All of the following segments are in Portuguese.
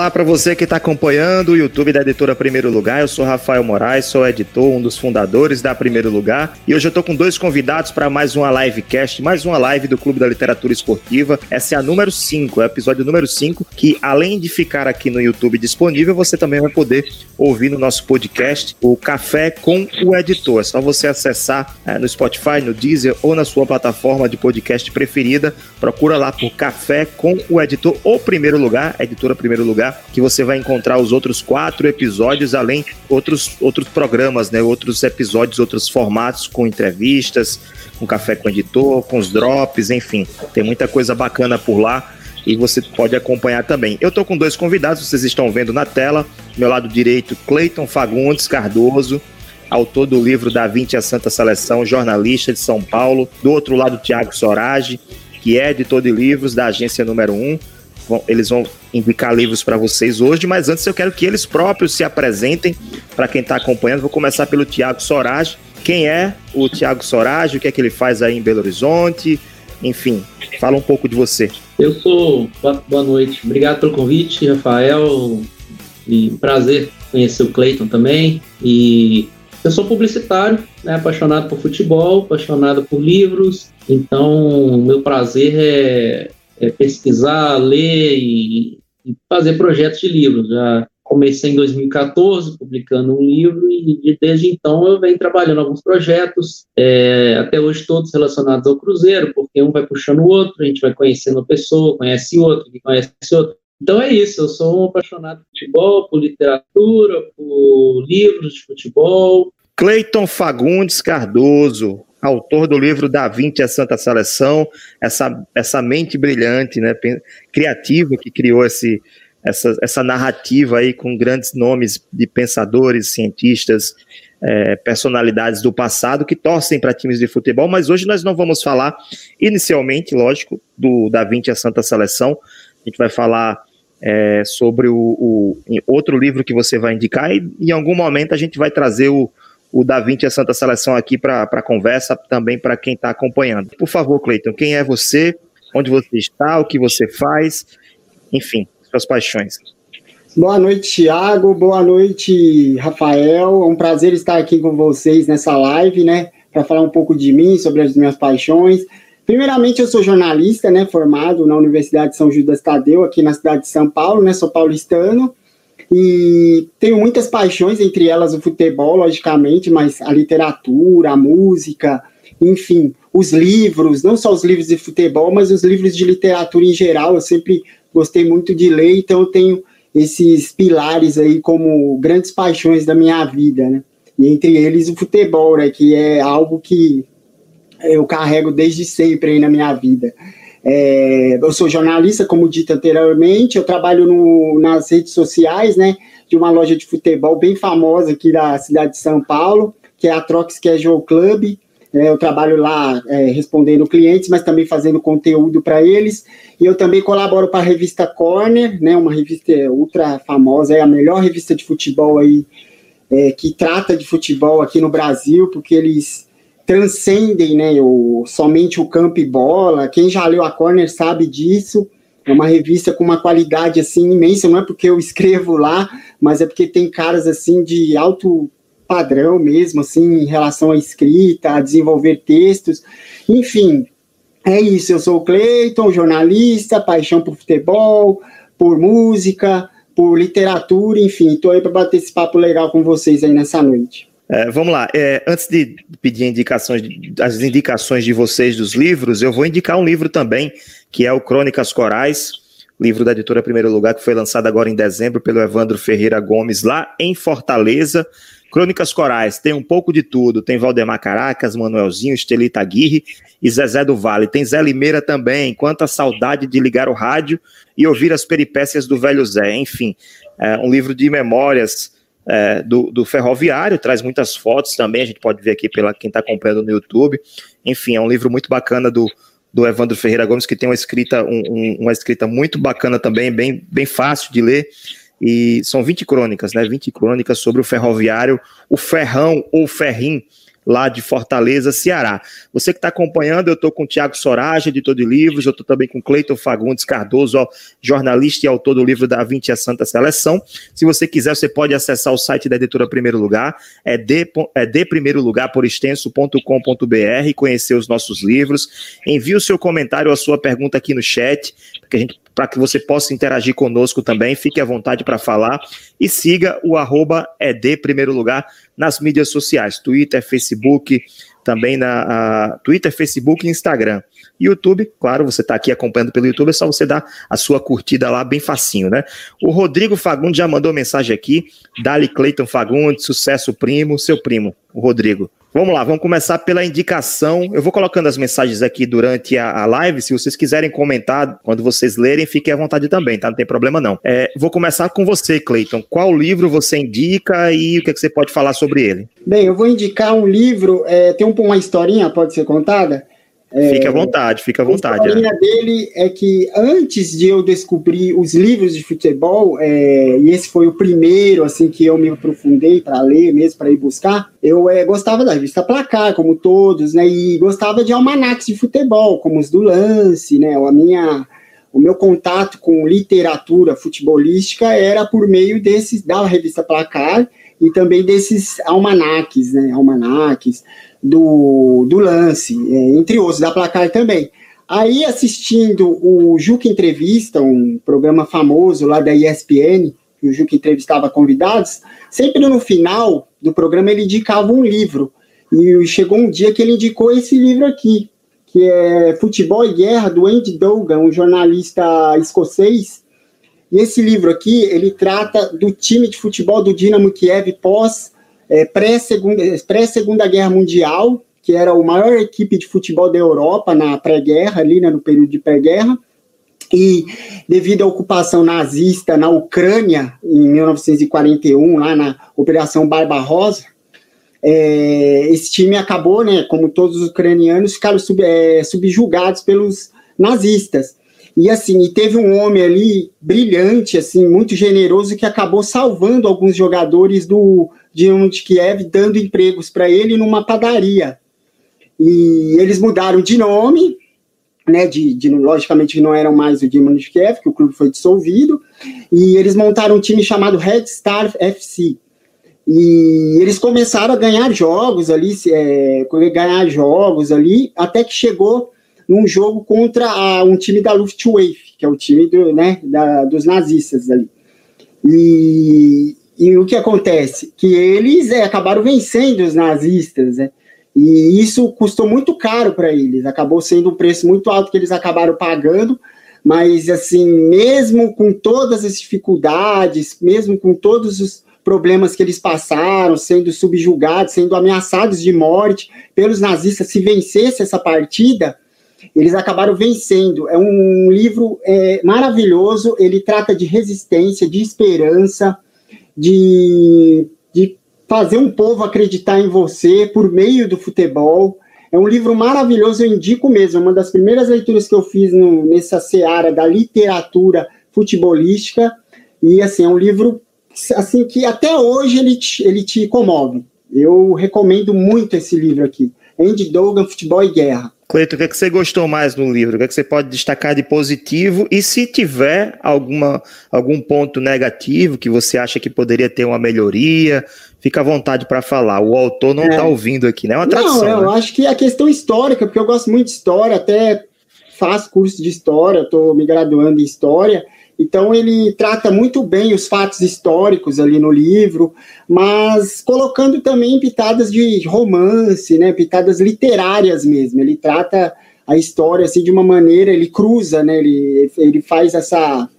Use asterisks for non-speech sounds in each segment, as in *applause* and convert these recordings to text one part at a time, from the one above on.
Olá para você que está acompanhando o YouTube da Editora Primeiro Lugar. Eu sou Rafael Moraes, sou editor, um dos fundadores da Primeiro Lugar. E hoje eu estou com dois convidados para mais uma livecast, mais uma live do Clube da Literatura Esportiva. Essa é a número 5, é o episódio número 5, que além de ficar aqui no YouTube disponível, você também vai poder ouvir no nosso podcast o Café com o Editor. É só você acessar é, no Spotify, no Deezer ou na sua plataforma de podcast preferida. Procura lá por Café com o Editor ou Primeiro Lugar, Editora Primeiro Lugar que você vai encontrar os outros quatro episódios, além outros, outros programas, né? Outros episódios, outros formatos com entrevistas, com café com editor, com os drops, enfim. Tem muita coisa bacana por lá e você pode acompanhar também. Eu estou com dois convidados, vocês estão vendo na tela. Meu lado direito, Cleiton Fagundes Cardoso, autor do livro Da 20 a Santa Seleção, jornalista de São Paulo. Do outro lado, Tiago Sorage, que é editor de livros da agência número 1 vão, eles vão indicar livros para vocês hoje, mas antes eu quero que eles próprios se apresentem para quem está acompanhando. Vou começar pelo Tiago Sorage. Quem é o Tiago Sorage? O que é que ele faz aí em Belo Horizonte? Enfim, fala um pouco de você. Eu sou. Boa noite. Obrigado pelo convite, Rafael. E prazer conhecer o Cleiton também. E eu sou publicitário, né, apaixonado por futebol, apaixonado por livros. Então, meu prazer é é, pesquisar, ler e, e, fazer projetos de livros. Já comecei em 2014 publicando um livro e desde então eu venho trabalhando alguns projetos, é, até hoje todos relacionados ao Cruzeiro, porque um vai puxando o outro, a gente vai conhecendo a pessoa, conhece outro, que conhece outro. Então é isso, eu sou um apaixonado por futebol, por literatura, por livros de futebol. Cleiton Fagundes Cardoso, autor do livro Da Vinci a Santa Seleção, essa, essa mente brilhante, né, criativa que criou esse, essa, essa narrativa aí com grandes nomes de pensadores, cientistas, é, personalidades do passado que torcem para times de futebol, mas hoje nós não vamos falar, inicialmente, lógico, do Da Vinci a Santa Seleção, a gente vai falar é, sobre o, o outro livro que você vai indicar e em algum momento a gente vai trazer o, o Da Vinci e a Santa Seleção aqui para conversa, também para quem está acompanhando. Por favor, Cleiton, quem é você? Onde você está? O que você faz? Enfim, suas paixões. Boa noite, Thiago. Boa noite, Rafael. É um prazer estar aqui com vocês nessa live, né? Para falar um pouco de mim, sobre as minhas paixões. Primeiramente, eu sou jornalista, né? Formado na Universidade de São Judas Tadeu, aqui na cidade de São Paulo, né? Sou paulistano. E tenho muitas paixões, entre elas o futebol, logicamente, mas a literatura, a música, enfim, os livros, não só os livros de futebol, mas os livros de literatura em geral. Eu sempre gostei muito de ler, então eu tenho esses pilares aí como grandes paixões da minha vida, né? E entre eles o futebol, né, que é algo que eu carrego desde sempre aí na minha vida. É, eu sou jornalista, como dito anteriormente, eu trabalho no, nas redes sociais, né, de uma loja de futebol bem famosa aqui da cidade de São Paulo, que é a Trox Casual Club. É, eu trabalho lá é, respondendo clientes, mas também fazendo conteúdo para eles. E eu também colaboro para a revista Corner, né, uma revista ultra famosa, é a melhor revista de futebol aí é, que trata de futebol aqui no Brasil, porque eles transcendem né, o, somente o campo e bola. Quem já leu a Corner sabe disso. É uma revista com uma qualidade assim imensa, não é porque eu escrevo lá, mas é porque tem caras assim de alto padrão mesmo, assim, em relação à escrita, a desenvolver textos. Enfim, é isso. Eu sou o Cleiton, jornalista, paixão por futebol, por música, por literatura, enfim, estou aí para bater esse papo legal com vocês aí nessa noite. É, vamos lá. É, antes de pedir indicações, as indicações de vocês dos livros, eu vou indicar um livro também, que é o Crônicas Corais, livro da editora Primeiro Lugar, que foi lançado agora em dezembro pelo Evandro Ferreira Gomes, lá em Fortaleza. Crônicas Corais, tem um pouco de tudo. Tem Valdemar Caracas, Manuelzinho, Estelita Aguirre e Zezé do Vale. Tem Zé Limeira também. Quanta saudade de ligar o rádio e ouvir as peripécias do velho Zé. Enfim, é um livro de memórias é, do, do, ferroviário, traz muitas fotos também, a gente pode ver aqui pela quem está acompanhando no YouTube. Enfim, é um livro muito bacana do, do Evandro Ferreira Gomes, que tem uma escrita, um, um, uma escrita muito bacana também, bem, bem fácil de ler. E são 20 crônicas, né? 20 crônicas sobre o ferroviário, o Ferrão ou Ferrim, lá de Fortaleza, Ceará. Você que está acompanhando, eu estou com o Tiago Sorage, editor de livros, eu estou também com Cleiton Fagundes Cardoso, ó, jornalista e autor do livro da 20 a Santa Seleção. Se você quiser, você pode acessar o site da editora Primeiro Lugar, é de, é de primeiro lugar por extenso.com.br conhecer os nossos livros. Envie o seu comentário ou a sua pergunta aqui no chat, para que a gente para que você possa interagir conosco também. Fique à vontade para falar e siga o arroba ED Primeiro Lugar nas mídias sociais, Twitter, Facebook, também na Twitter, Facebook e Instagram. YouTube, claro, você está aqui acompanhando pelo YouTube, é só você dar a sua curtida lá bem facinho, né? O Rodrigo Fagundes já mandou mensagem aqui, Dali Cleiton Fagundes, sucesso primo, seu primo, o Rodrigo. Vamos lá, vamos começar pela indicação. Eu vou colocando as mensagens aqui durante a, a live. Se vocês quiserem comentar, quando vocês lerem, fiquem à vontade também, tá? Não tem problema não. É, vou começar com você, Cleiton. Qual livro você indica e o que, é que você pode falar sobre ele? Bem, eu vou indicar um livro, é, tem um, uma historinha, pode ser contada? É, fica à vontade, fica à vontade. A historinha é. dele é que antes de eu descobrir os livros de futebol, é, e esse foi o primeiro assim que eu me aprofundei para ler mesmo, para ir buscar, eu é, gostava da revista Placar, como todos, né? E gostava de almanacs de futebol, como os do Lance, né? A minha o meu contato com literatura futebolística era por meio desses da revista Placar e também desses almanaques, né? Almanaques do, do lance, é, entre outros, da placar também. Aí, assistindo o Juca Entrevista, um programa famoso lá da ESPN, que o Juca entrevistava convidados, sempre no final do programa ele indicava um livro. E chegou um dia que ele indicou esse livro aqui, que é Futebol e Guerra, do Andy Dogan, um jornalista escocês. E esse livro aqui, ele trata do time de futebol do Dinamo Kiev pós é, pré-segunda pré -segunda Guerra Mundial, que era a maior equipe de futebol da Europa na pré-guerra, ali né, no período de pré-guerra, e devido à ocupação nazista na Ucrânia, em 1941, lá na Operação Barbarossa, é, esse time acabou, né, como todos os ucranianos, ficaram sub, é, subjugados pelos nazistas. E assim, e teve um homem ali brilhante, assim, muito generoso, que acabou salvando alguns jogadores do Dinamo de Kiev, dando empregos para ele numa padaria. E eles mudaram de nome, né, de, de, logicamente não eram mais o Dinamo de Kiev, que o clube foi dissolvido, e eles montaram um time chamado Red Star FC. E eles começaram a ganhar jogos ali, é, ganhar jogos ali, até que chegou num jogo contra a, um time da Luftwaffe, que é o time do, né, da, dos nazistas ali. E, e o que acontece? Que eles é, acabaram vencendo os nazistas, né? E isso custou muito caro para eles, acabou sendo um preço muito alto que eles acabaram pagando, mas assim, mesmo com todas as dificuldades, mesmo com todos os problemas que eles passaram, sendo subjugados, sendo ameaçados de morte pelos nazistas, se vencesse essa partida, eles acabaram vencendo. É um livro é, maravilhoso, ele trata de resistência, de esperança, de, de fazer um povo acreditar em você por meio do futebol. É um livro maravilhoso, eu indico mesmo. Uma das primeiras leituras que eu fiz no, nessa seara da literatura futebolística. E assim, é um livro assim que até hoje ele te, ele te comove. Eu recomendo muito esse livro aqui. Andy Dogan, Futebol e Guerra. Cleiton, o que, é que você gostou mais no livro? O que, é que você pode destacar de positivo? E se tiver alguma, algum ponto negativo que você acha que poderia ter uma melhoria, fica à vontade para falar. O autor não está é. ouvindo aqui, né? É uma tradução. Não, eu né? acho que a questão histórica, porque eu gosto muito de história, até faço curso de história, estou me graduando em história. Então ele trata muito bem os fatos históricos ali no livro, mas colocando também pitadas de romance, né, pitadas literárias mesmo. Ele trata a história assim de uma maneira, ele cruza, né, ele, ele faz essa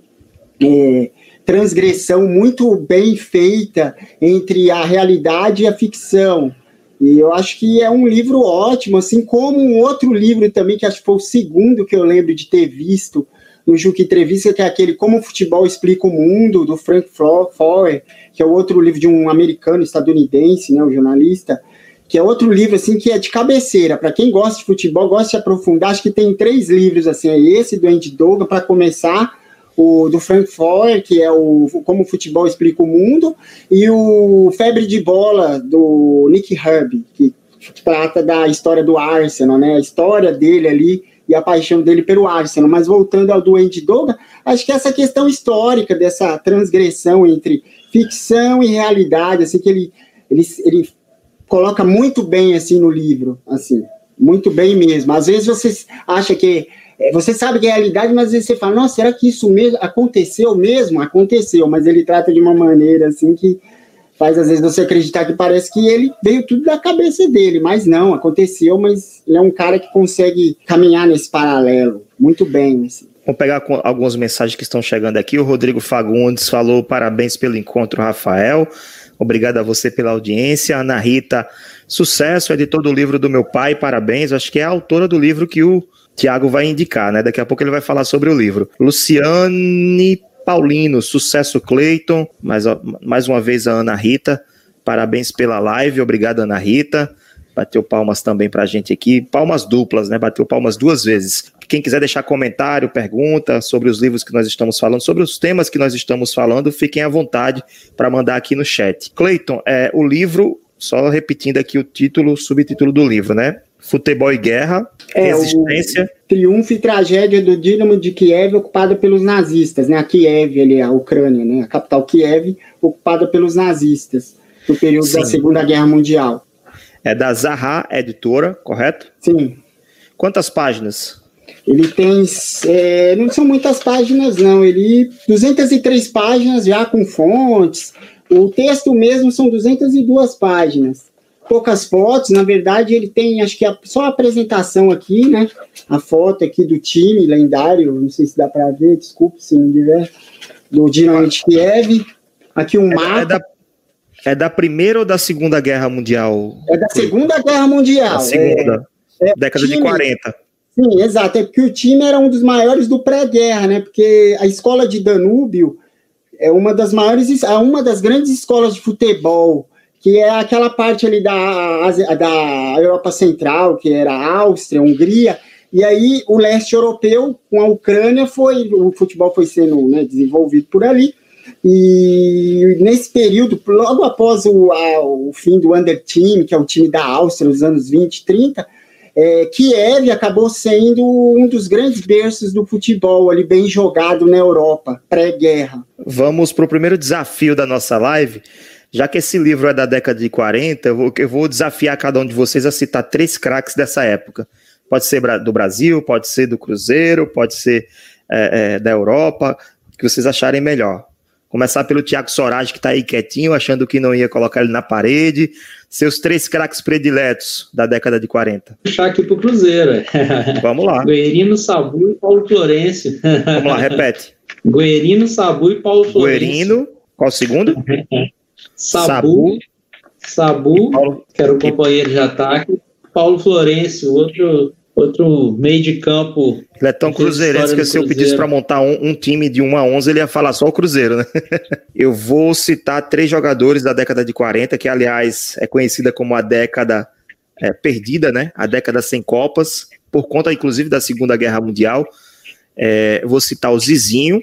é, transgressão muito bem feita entre a realidade e a ficção. E eu acho que é um livro ótimo, assim como um outro livro também, que acho que foi o segundo que eu lembro de ter visto, no Juque Entrevista, que é aquele Como o Futebol Explica o Mundo, do Frank Foer, que é outro livro de um americano estadunidense, né, o jornalista, que é outro livro assim que é de cabeceira. Para quem gosta de futebol, gosta de aprofundar, acho que tem três livros assim, é esse do Andy Doga para começar, o do Frank Foer, que é o Como o Futebol Explica o Mundo, e o Febre de Bola, do Nick Herbie, que trata da história do Arsenal, né? A história dele ali e a paixão dele pelo Arsenal. Mas voltando ao do Andy Doga, acho que essa questão histórica dessa transgressão entre ficção e realidade, assim, que ele, ele, ele coloca muito bem, assim, no livro, assim, muito bem mesmo. Às vezes você acha que é, você sabe que é realidade, mas às vezes você fala, nossa, será que isso mesmo aconteceu mesmo? Aconteceu, mas ele trata de uma maneira assim que faz às vezes você acreditar que parece que ele veio tudo da cabeça dele, mas não, aconteceu, mas ele é um cara que consegue caminhar nesse paralelo muito bem. Assim. Vamos pegar algumas mensagens que estão chegando aqui. O Rodrigo Fagundes falou parabéns pelo encontro, Rafael. Obrigado a você pela audiência. Ana Rita, sucesso, editor do livro do meu pai, parabéns. Acho que é a autora do livro que o Tiago vai indicar, né? Daqui a pouco ele vai falar sobre o livro. Luciane Paulino, sucesso Cleiton, mais, mais uma vez a Ana Rita, parabéns pela live, obrigado Ana Rita, bateu palmas também pra gente aqui, palmas duplas, né, bateu palmas duas vezes. Quem quiser deixar comentário, pergunta sobre os livros que nós estamos falando, sobre os temas que nós estamos falando, fiquem à vontade para mandar aqui no chat. Cleiton, é, o livro, só repetindo aqui o título, o subtítulo do livro, né? Futebol e Guerra, é, Resistência. Triunfo e tragédia do Dinamo de Kiev ocupada pelos nazistas, né? A Kiev, ali, a Ucrânia, né? A capital Kiev, ocupada pelos nazistas no período Sim. da Segunda Guerra Mundial. É da Zaha Editora, correto? Sim. Quantas páginas? Ele tem, é, não são muitas páginas não, ele 203 páginas já com fontes. O texto mesmo são 202 páginas poucas fotos, na verdade ele tem, acho que a, só a apresentação aqui, né, a foto aqui do time lendário, não sei se dá para ver, desculpe se não tiver, do Dinamo de Kiev, aqui um é, mapa. É da, é da Primeira ou da Segunda Guerra Mundial? É da Segunda Guerra Mundial. Da segunda, é, é década time, de 40. Sim, exato, é porque o time era um dos maiores do pré-guerra, né, porque a escola de Danúbio é uma das maiores, é uma das grandes escolas de futebol que é aquela parte ali da, da Europa Central, que era Áustria, Hungria, e aí o leste europeu, com a Ucrânia, foi o futebol foi sendo né, desenvolvido por ali, e nesse período, logo após o, a, o fim do Under Team, que é o time da Áustria, nos anos 20, 30, é, Kiev acabou sendo um dos grandes berços do futebol ali bem jogado na Europa, pré-guerra. Vamos para o primeiro desafio da nossa live. Já que esse livro é da década de 40, eu vou, eu vou desafiar cada um de vocês a citar três craques dessa época. Pode ser do Brasil, pode ser do Cruzeiro, pode ser é, é, da Europa, que vocês acharem melhor. Começar pelo Thiago Sorage, que está aí quietinho, achando que não ia colocar ele na parede. Seus três craques prediletos da década de 40. Puxar aqui pro Cruzeiro. Vamos lá. *laughs* Guerino, Sabu e Paulo Florencio. Vamos lá, repete. *laughs* Guerino, Sabu e Paulo Florencio. Guerino, qual o segundo? *laughs* Sabu, Sabu, Paulo, que era o companheiro de ataque, Paulo Florencio, outro, outro meio de campo. Ele é tão cruzeirense que se eu pedisse para montar um, um, time de 1 a 11, ele ia falar só o Cruzeiro, né? *laughs* eu vou citar três jogadores da década de 40, que aliás é conhecida como a década é, perdida, né? A década sem Copas, por conta inclusive da Segunda Guerra Mundial. É, vou citar o Zizinho,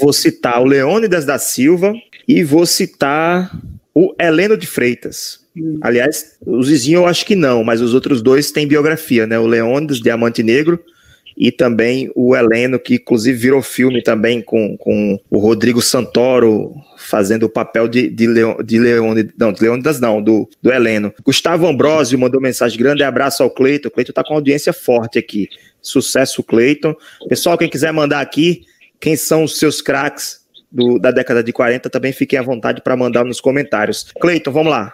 vou citar o Leônidas da Silva e vou citar o Heleno de Freitas. Hum. Aliás, o Zizinho eu acho que não, mas os outros dois têm biografia, né? O Leônidas, Diamante Negro, e também o Heleno, que inclusive virou filme também com, com o Rodrigo Santoro fazendo o papel de, de, Leon, de Leônidas, não, de Leônidas não, do, do Heleno. Gustavo Ambrosio mandou mensagem grande, abraço ao Cleiton. O Cleiton tá com audiência forte aqui. Sucesso, Cleiton. Pessoal, quem quiser mandar aqui, quem são os seus craques do, da década de 40, também fiquem à vontade para mandar nos comentários. Cleiton, vamos lá.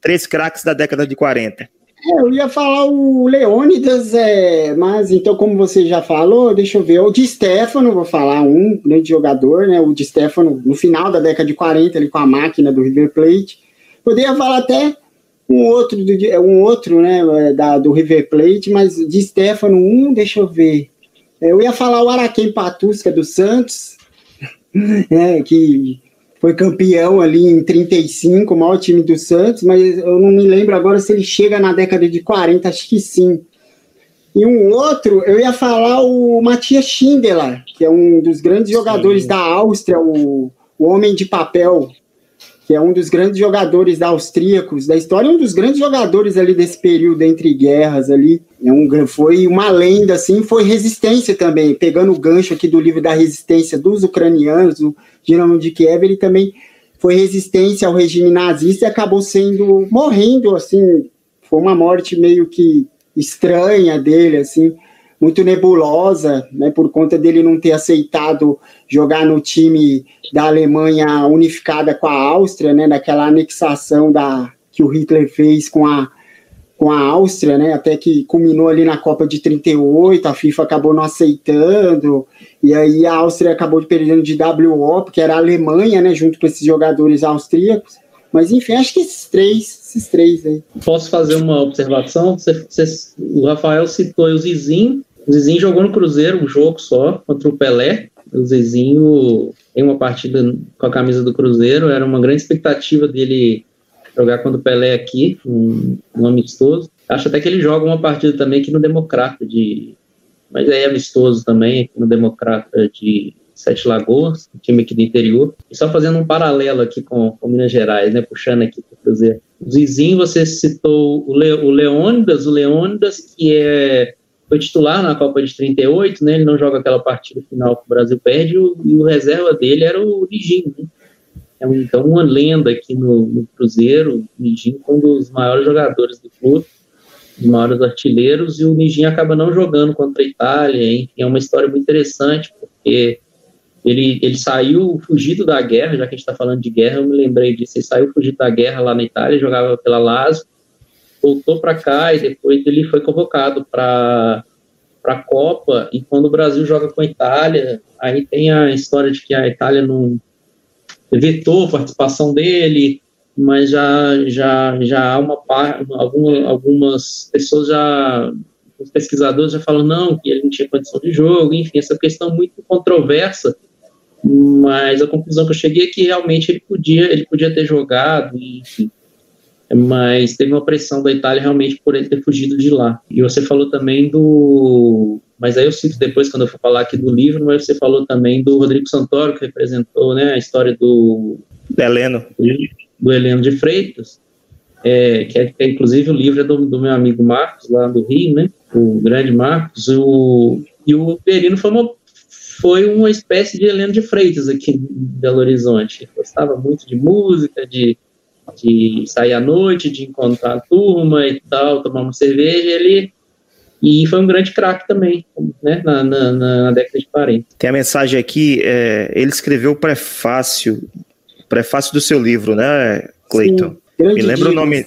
Três craques da década de 40. É, eu ia falar o Leônidas, é, mas então, como você já falou, deixa eu ver. O de Stefano, vou falar um grande jogador, né? O de Stefano, no final da década de 40, ele com a máquina do River Plate. Poderia falar até um outro, um outro né, da, do River Plate, mas de Stefano, um, deixa eu ver. É, eu ia falar o Araquém Patusca do Santos, né, *laughs* que foi campeão ali em 35, o maior time do Santos, mas eu não me lembro agora se ele chega na década de 40, acho que sim. E um outro, eu ia falar o Matias Schindler, que é um dos grandes Sim. jogadores da Áustria, o, o Homem de Papel, que é um dos grandes jogadores da austríacos da história, um dos grandes jogadores ali desse período entre guerras ali. É um, foi uma lenda, assim, foi resistência também, pegando o gancho aqui do livro da resistência dos ucranianos, o Dinamo de Kiev, ele também foi resistência ao regime nazista e acabou sendo, morrendo, assim, foi uma morte meio que estranha dele, assim, muito nebulosa, né, por conta dele não ter aceitado jogar no time da Alemanha unificada com a Áustria, né, naquela anexação da, que o Hitler fez com a, com a Áustria, né, até que culminou ali na Copa de 38, a FIFA acabou não aceitando, e aí a Áustria acabou perdendo de WO, porque era a Alemanha, né, junto com esses jogadores austríacos, mas enfim, acho que esses três, esses três aí. Posso fazer uma observação? Você, você, o Rafael citou o Zizinho, o Zizinho jogou no Cruzeiro um jogo só contra o Pelé. O Zizinho em uma partida com a camisa do Cruzeiro, era uma grande expectativa dele jogar contra o Pelé aqui, um, um amistoso. Acho até que ele joga uma partida também aqui no Democrata de. Mas é amistoso também, aqui no Democrata de Sete Lagoas, um time aqui do interior. E só fazendo um paralelo aqui com, com Minas Gerais, né? Puxando aqui para o Cruzeiro. O Zizinho, você citou o, Le, o Leônidas, o Leônidas, que é foi titular na Copa de 38, né? Ele não joga aquela partida final que o Brasil perde, e o, e o reserva dele era o Ligin, né? É um, então uma lenda aqui no, no Cruzeiro, o foi um dos maiores jogadores do clube, dos maiores artilheiros, e o Nijin acaba não jogando contra a Itália, enfim, é uma história muito interessante, porque ele, ele saiu fugido da guerra, já que a gente está falando de guerra, eu me lembrei disso, ele saiu fugido da guerra lá na Itália, jogava pela Lazio, voltou para cá e depois ele foi convocado para a Copa. E quando o Brasil joga com a Itália, aí tem a história de que a Itália não vetou a participação dele, mas já, já, já há uma alguma, algumas pessoas já, os pesquisadores já falam não, que ele não tinha condição de jogo, enfim, essa questão muito controversa, mas a conclusão que eu cheguei é que realmente ele podia, ele podia ter jogado, enfim mas teve uma pressão da Itália realmente por ele ter fugido de lá. E você falou também do. Mas aí eu cito depois, quando eu for falar aqui do livro, mas você falou também do Rodrigo Santoro, que representou né, a história do. Do Heleno. Do Heleno de Freitas, é, que, é, é, inclusive o livro é do, do, meu amigo Marcos, lá do Rio, né? O grande Marcos. O, e o Perino foi uma, foi uma espécie de Heleno de Freitas aqui em Belo Horizonte. Gostava muito de música, de de sair à noite, de encontrar a turma e tal, tomar uma cerveja, ele e foi um grande craque também, né, na, na, na, década de 40. Tem a mensagem aqui, é, ele escreveu o prefácio, prefácio do seu livro, né, Cleiton? Me lembra o nome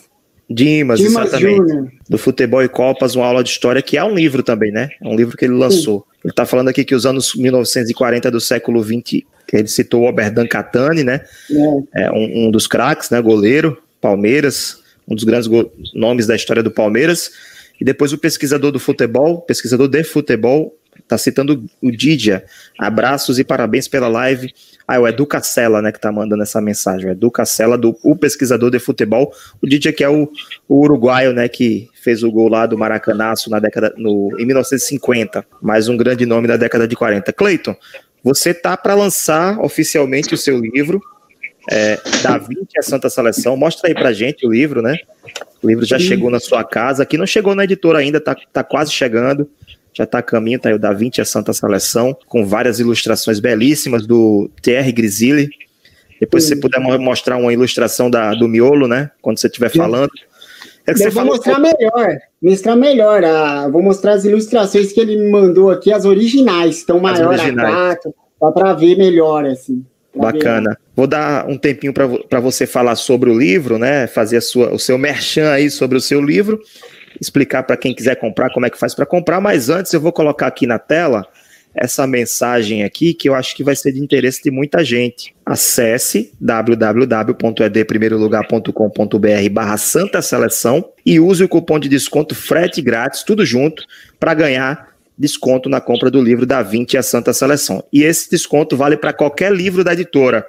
Dimas, Dimas exatamente. Júnior. Do Futebol e Copas, uma aula de história, que é um livro também, né? É um livro que ele lançou. Sim. Ele está falando aqui que os anos 1940 do século 20 que ele citou o Oberdan Catani, né? É. é um, um, dos craques, né? Goleiro, Palmeiras, um dos grandes nomes da história do Palmeiras. E depois o pesquisador do futebol, pesquisador de futebol, está citando o Didia. Abraços e parabéns pela live. Ah, é o Edu Cacela, né, que tá mandando essa mensagem. O Edu Cacela, do, o pesquisador de futebol. O Didia, que é o, o, uruguaio, né, que fez o gol lá do Maracanaço na década, no, em 1950. Mais um grande nome da década de 40. Cleiton, você tá para lançar oficialmente o seu livro, é, Da 20 a Santa Seleção. Mostra aí pra gente o livro, né? O livro já chegou na sua casa. Aqui não chegou na editora ainda, tá, tá quase chegando. Já tá a caminho, tá aí o Da 20 a Santa Seleção, com várias ilustrações belíssimas do Thierry Grisili. Depois, se você puder mostrar uma ilustração da, do miolo, né? Quando você estiver falando. É eu vou mostrar melhor, mostrar melhor. Vou mostrar as ilustrações que ele me mandou aqui, as originais, estão maior originais. a dá para ver melhor, assim. Bacana. Vou dar um tempinho para você falar sobre o livro, né? Fazer a sua, o seu merchan aí sobre o seu livro, explicar para quem quiser comprar como é que faz para comprar, mas antes eu vou colocar aqui na tela essa mensagem aqui que eu acho que vai ser de interesse de muita gente. Acesse www.edprimeirolugar.com.br barra Santa Seleção e use o cupom de desconto frete grátis, tudo junto, para ganhar desconto na compra do livro da 20 a Santa Seleção. E esse desconto vale para qualquer livro da editora.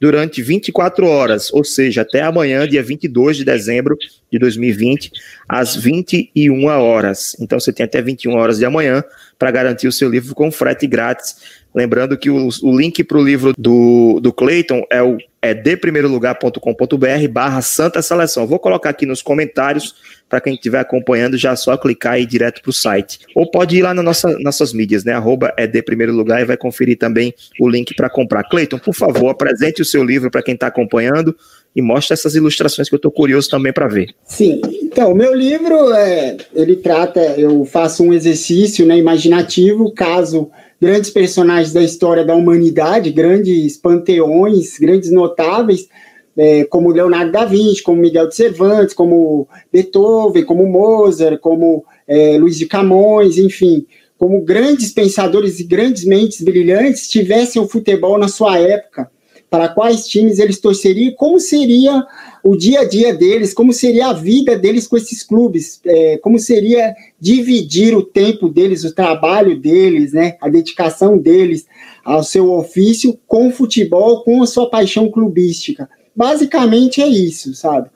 Durante 24 horas, ou seja, até amanhã, dia 22 de dezembro de 2020, às 21 horas. Então você tem até 21 horas de amanhã para garantir o seu livro com frete grátis. Lembrando que o, o link para o livro do, do Clayton é o é deprimeirolugar.com.br barra Santa Seleção. Vou colocar aqui nos comentários para quem estiver acompanhando, já é só clicar aí direto para o site. Ou pode ir lá na nossa, nossas mídias, né? Arroba é de primeiro lugar e vai conferir também o link para comprar. Cleiton, por favor, apresente o seu livro para quem está acompanhando e mostre essas ilustrações que eu estou curioso também para ver. Sim, então, o meu livro, é, ele trata, eu faço um exercício né, imaginativo, caso grandes personagens da história da humanidade, grandes panteões, grandes notáveis, é, como Leonardo da Vinci, como Miguel de Cervantes, como Beethoven, como Mozart, como é, Luiz de Camões, enfim, como grandes pensadores e grandes mentes brilhantes tivessem o futebol na sua época, para quais times eles torceriam, como seria o dia a dia deles, como seria a vida deles com esses clubes, é, como seria dividir o tempo deles, o trabalho deles, né, a dedicação deles ao seu ofício com o futebol, com a sua paixão clubística. Basicamente é isso, sabe?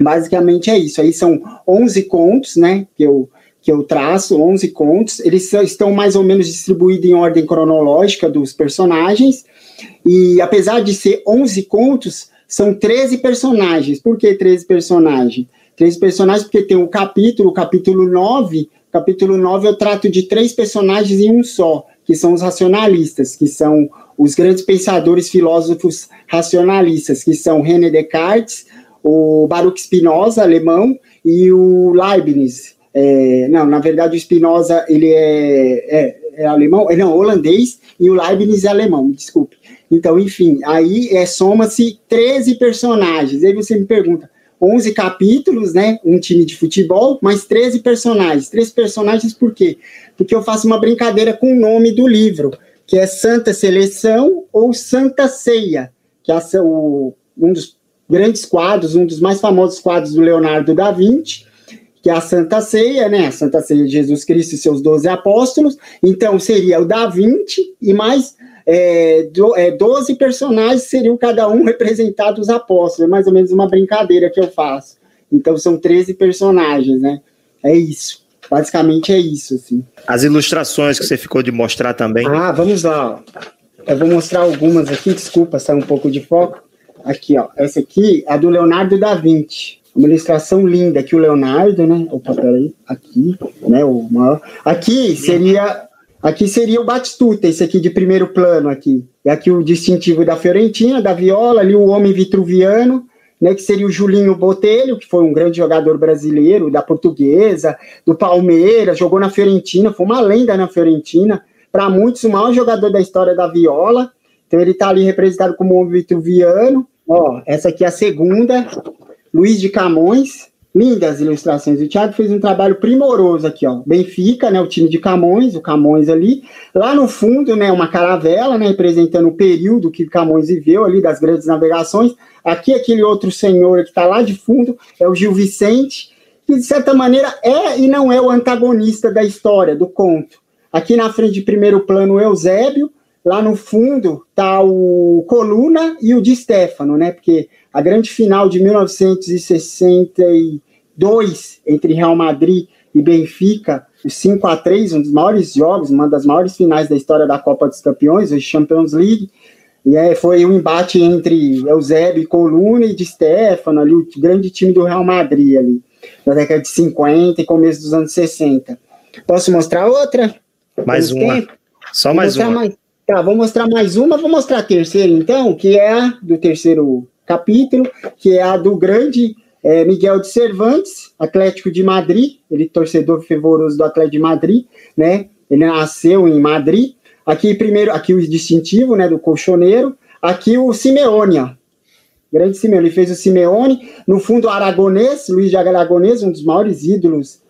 Basicamente é isso. Aí são 11 contos, né, que eu, que eu traço, 11 contos. Eles estão mais ou menos distribuídos em ordem cronológica dos personagens. E apesar de ser 11 contos, são 13 personagens. Por que 13 personagens? 13 personagens porque tem um capítulo, o capítulo 9. Capítulo 9 eu trato de três personagens em um só, que são os racionalistas, que são os grandes pensadores filósofos racionalistas, que são René Descartes, o Baruch Spinoza, alemão, e o Leibniz. É, não, na verdade o Spinoza ele é, é, é alemão, é, não, holandês, e o Leibniz é alemão, desculpe. Então, enfim, aí é, soma-se 13 personagens. Aí você me pergunta, 11 capítulos, né? Um time de futebol, mais 13 personagens. 13 personagens por quê? Porque eu faço uma brincadeira com o nome do livro, que é Santa Seleção ou Santa Ceia, que é o, um dos grandes quadros, um dos mais famosos quadros do Leonardo da Vinci, que é a Santa Ceia, né? A Santa Ceia de Jesus Cristo e seus 12 apóstolos. Então, seria o da Vinci e mais é, do, é, 12 personagens seriam cada um representado os apóstolos, é mais ou menos uma brincadeira que eu faço. Então são 13 personagens, né? É isso. Basicamente é isso, assim. As ilustrações que você ficou de mostrar também. Ah, vamos lá. Eu vou mostrar algumas aqui, desculpa, saiu um pouco de foco. Aqui, ó. Essa aqui é a do Leonardo da Vinci. Uma ilustração linda que o Leonardo, né? Opa, peraí. Aqui, né? O maior. Aqui seria Aqui seria o Batistuta, esse aqui de primeiro plano aqui. E aqui o distintivo da Fiorentina, da Viola, ali o homem vitruviano, né, que seria o Julinho Botelho, que foi um grande jogador brasileiro, da Portuguesa, do Palmeiras, jogou na Fiorentina, foi uma lenda na Fiorentina, para muitos o maior jogador da história da Viola. Então ele está ali representado como homem vitruviano. Ó, essa aqui é a segunda, Luiz de Camões, Lindas ilustrações. O Thiago fez um trabalho primoroso aqui, ó. Benfica, né, o time de Camões, o Camões ali. Lá no fundo, né, uma caravela, né, representando o período que Camões viveu ali das grandes navegações. Aqui aquele outro senhor que está lá de fundo é o Gil Vicente, que de certa maneira é e não é o antagonista da história, do conto. Aqui na frente de primeiro plano, Eusébio. Lá no fundo tá o Coluna e o Di Stefano, né? Porque a grande final de 1962 entre Real Madrid e Benfica, o 5 a 3 um dos maiores jogos, uma das maiores finais da história da Copa dos Campeões, a Champions League. E é, foi um embate entre Eusébio Coluna e de Stefano, ali, o grande time do Real Madrid ali, na década de 50 e começo dos anos 60. Posso mostrar outra? Mais Temos uma. Tempo? Só mais uma. Mais... Tá, vou mostrar mais uma, vou mostrar a terceira então, que é a do terceiro capítulo, que é a do grande é, Miguel de Cervantes, Atlético de Madrid, ele torcedor fervoroso do Atlético de Madrid, né? Ele nasceu em Madrid. Aqui primeiro, aqui o distintivo, né, do colchoneiro. Aqui o Simeone, ó. Grande Simeone, ele fez o Simeone. No fundo, Aragonês, Luiz de Aragonês, um dos maiores ídolos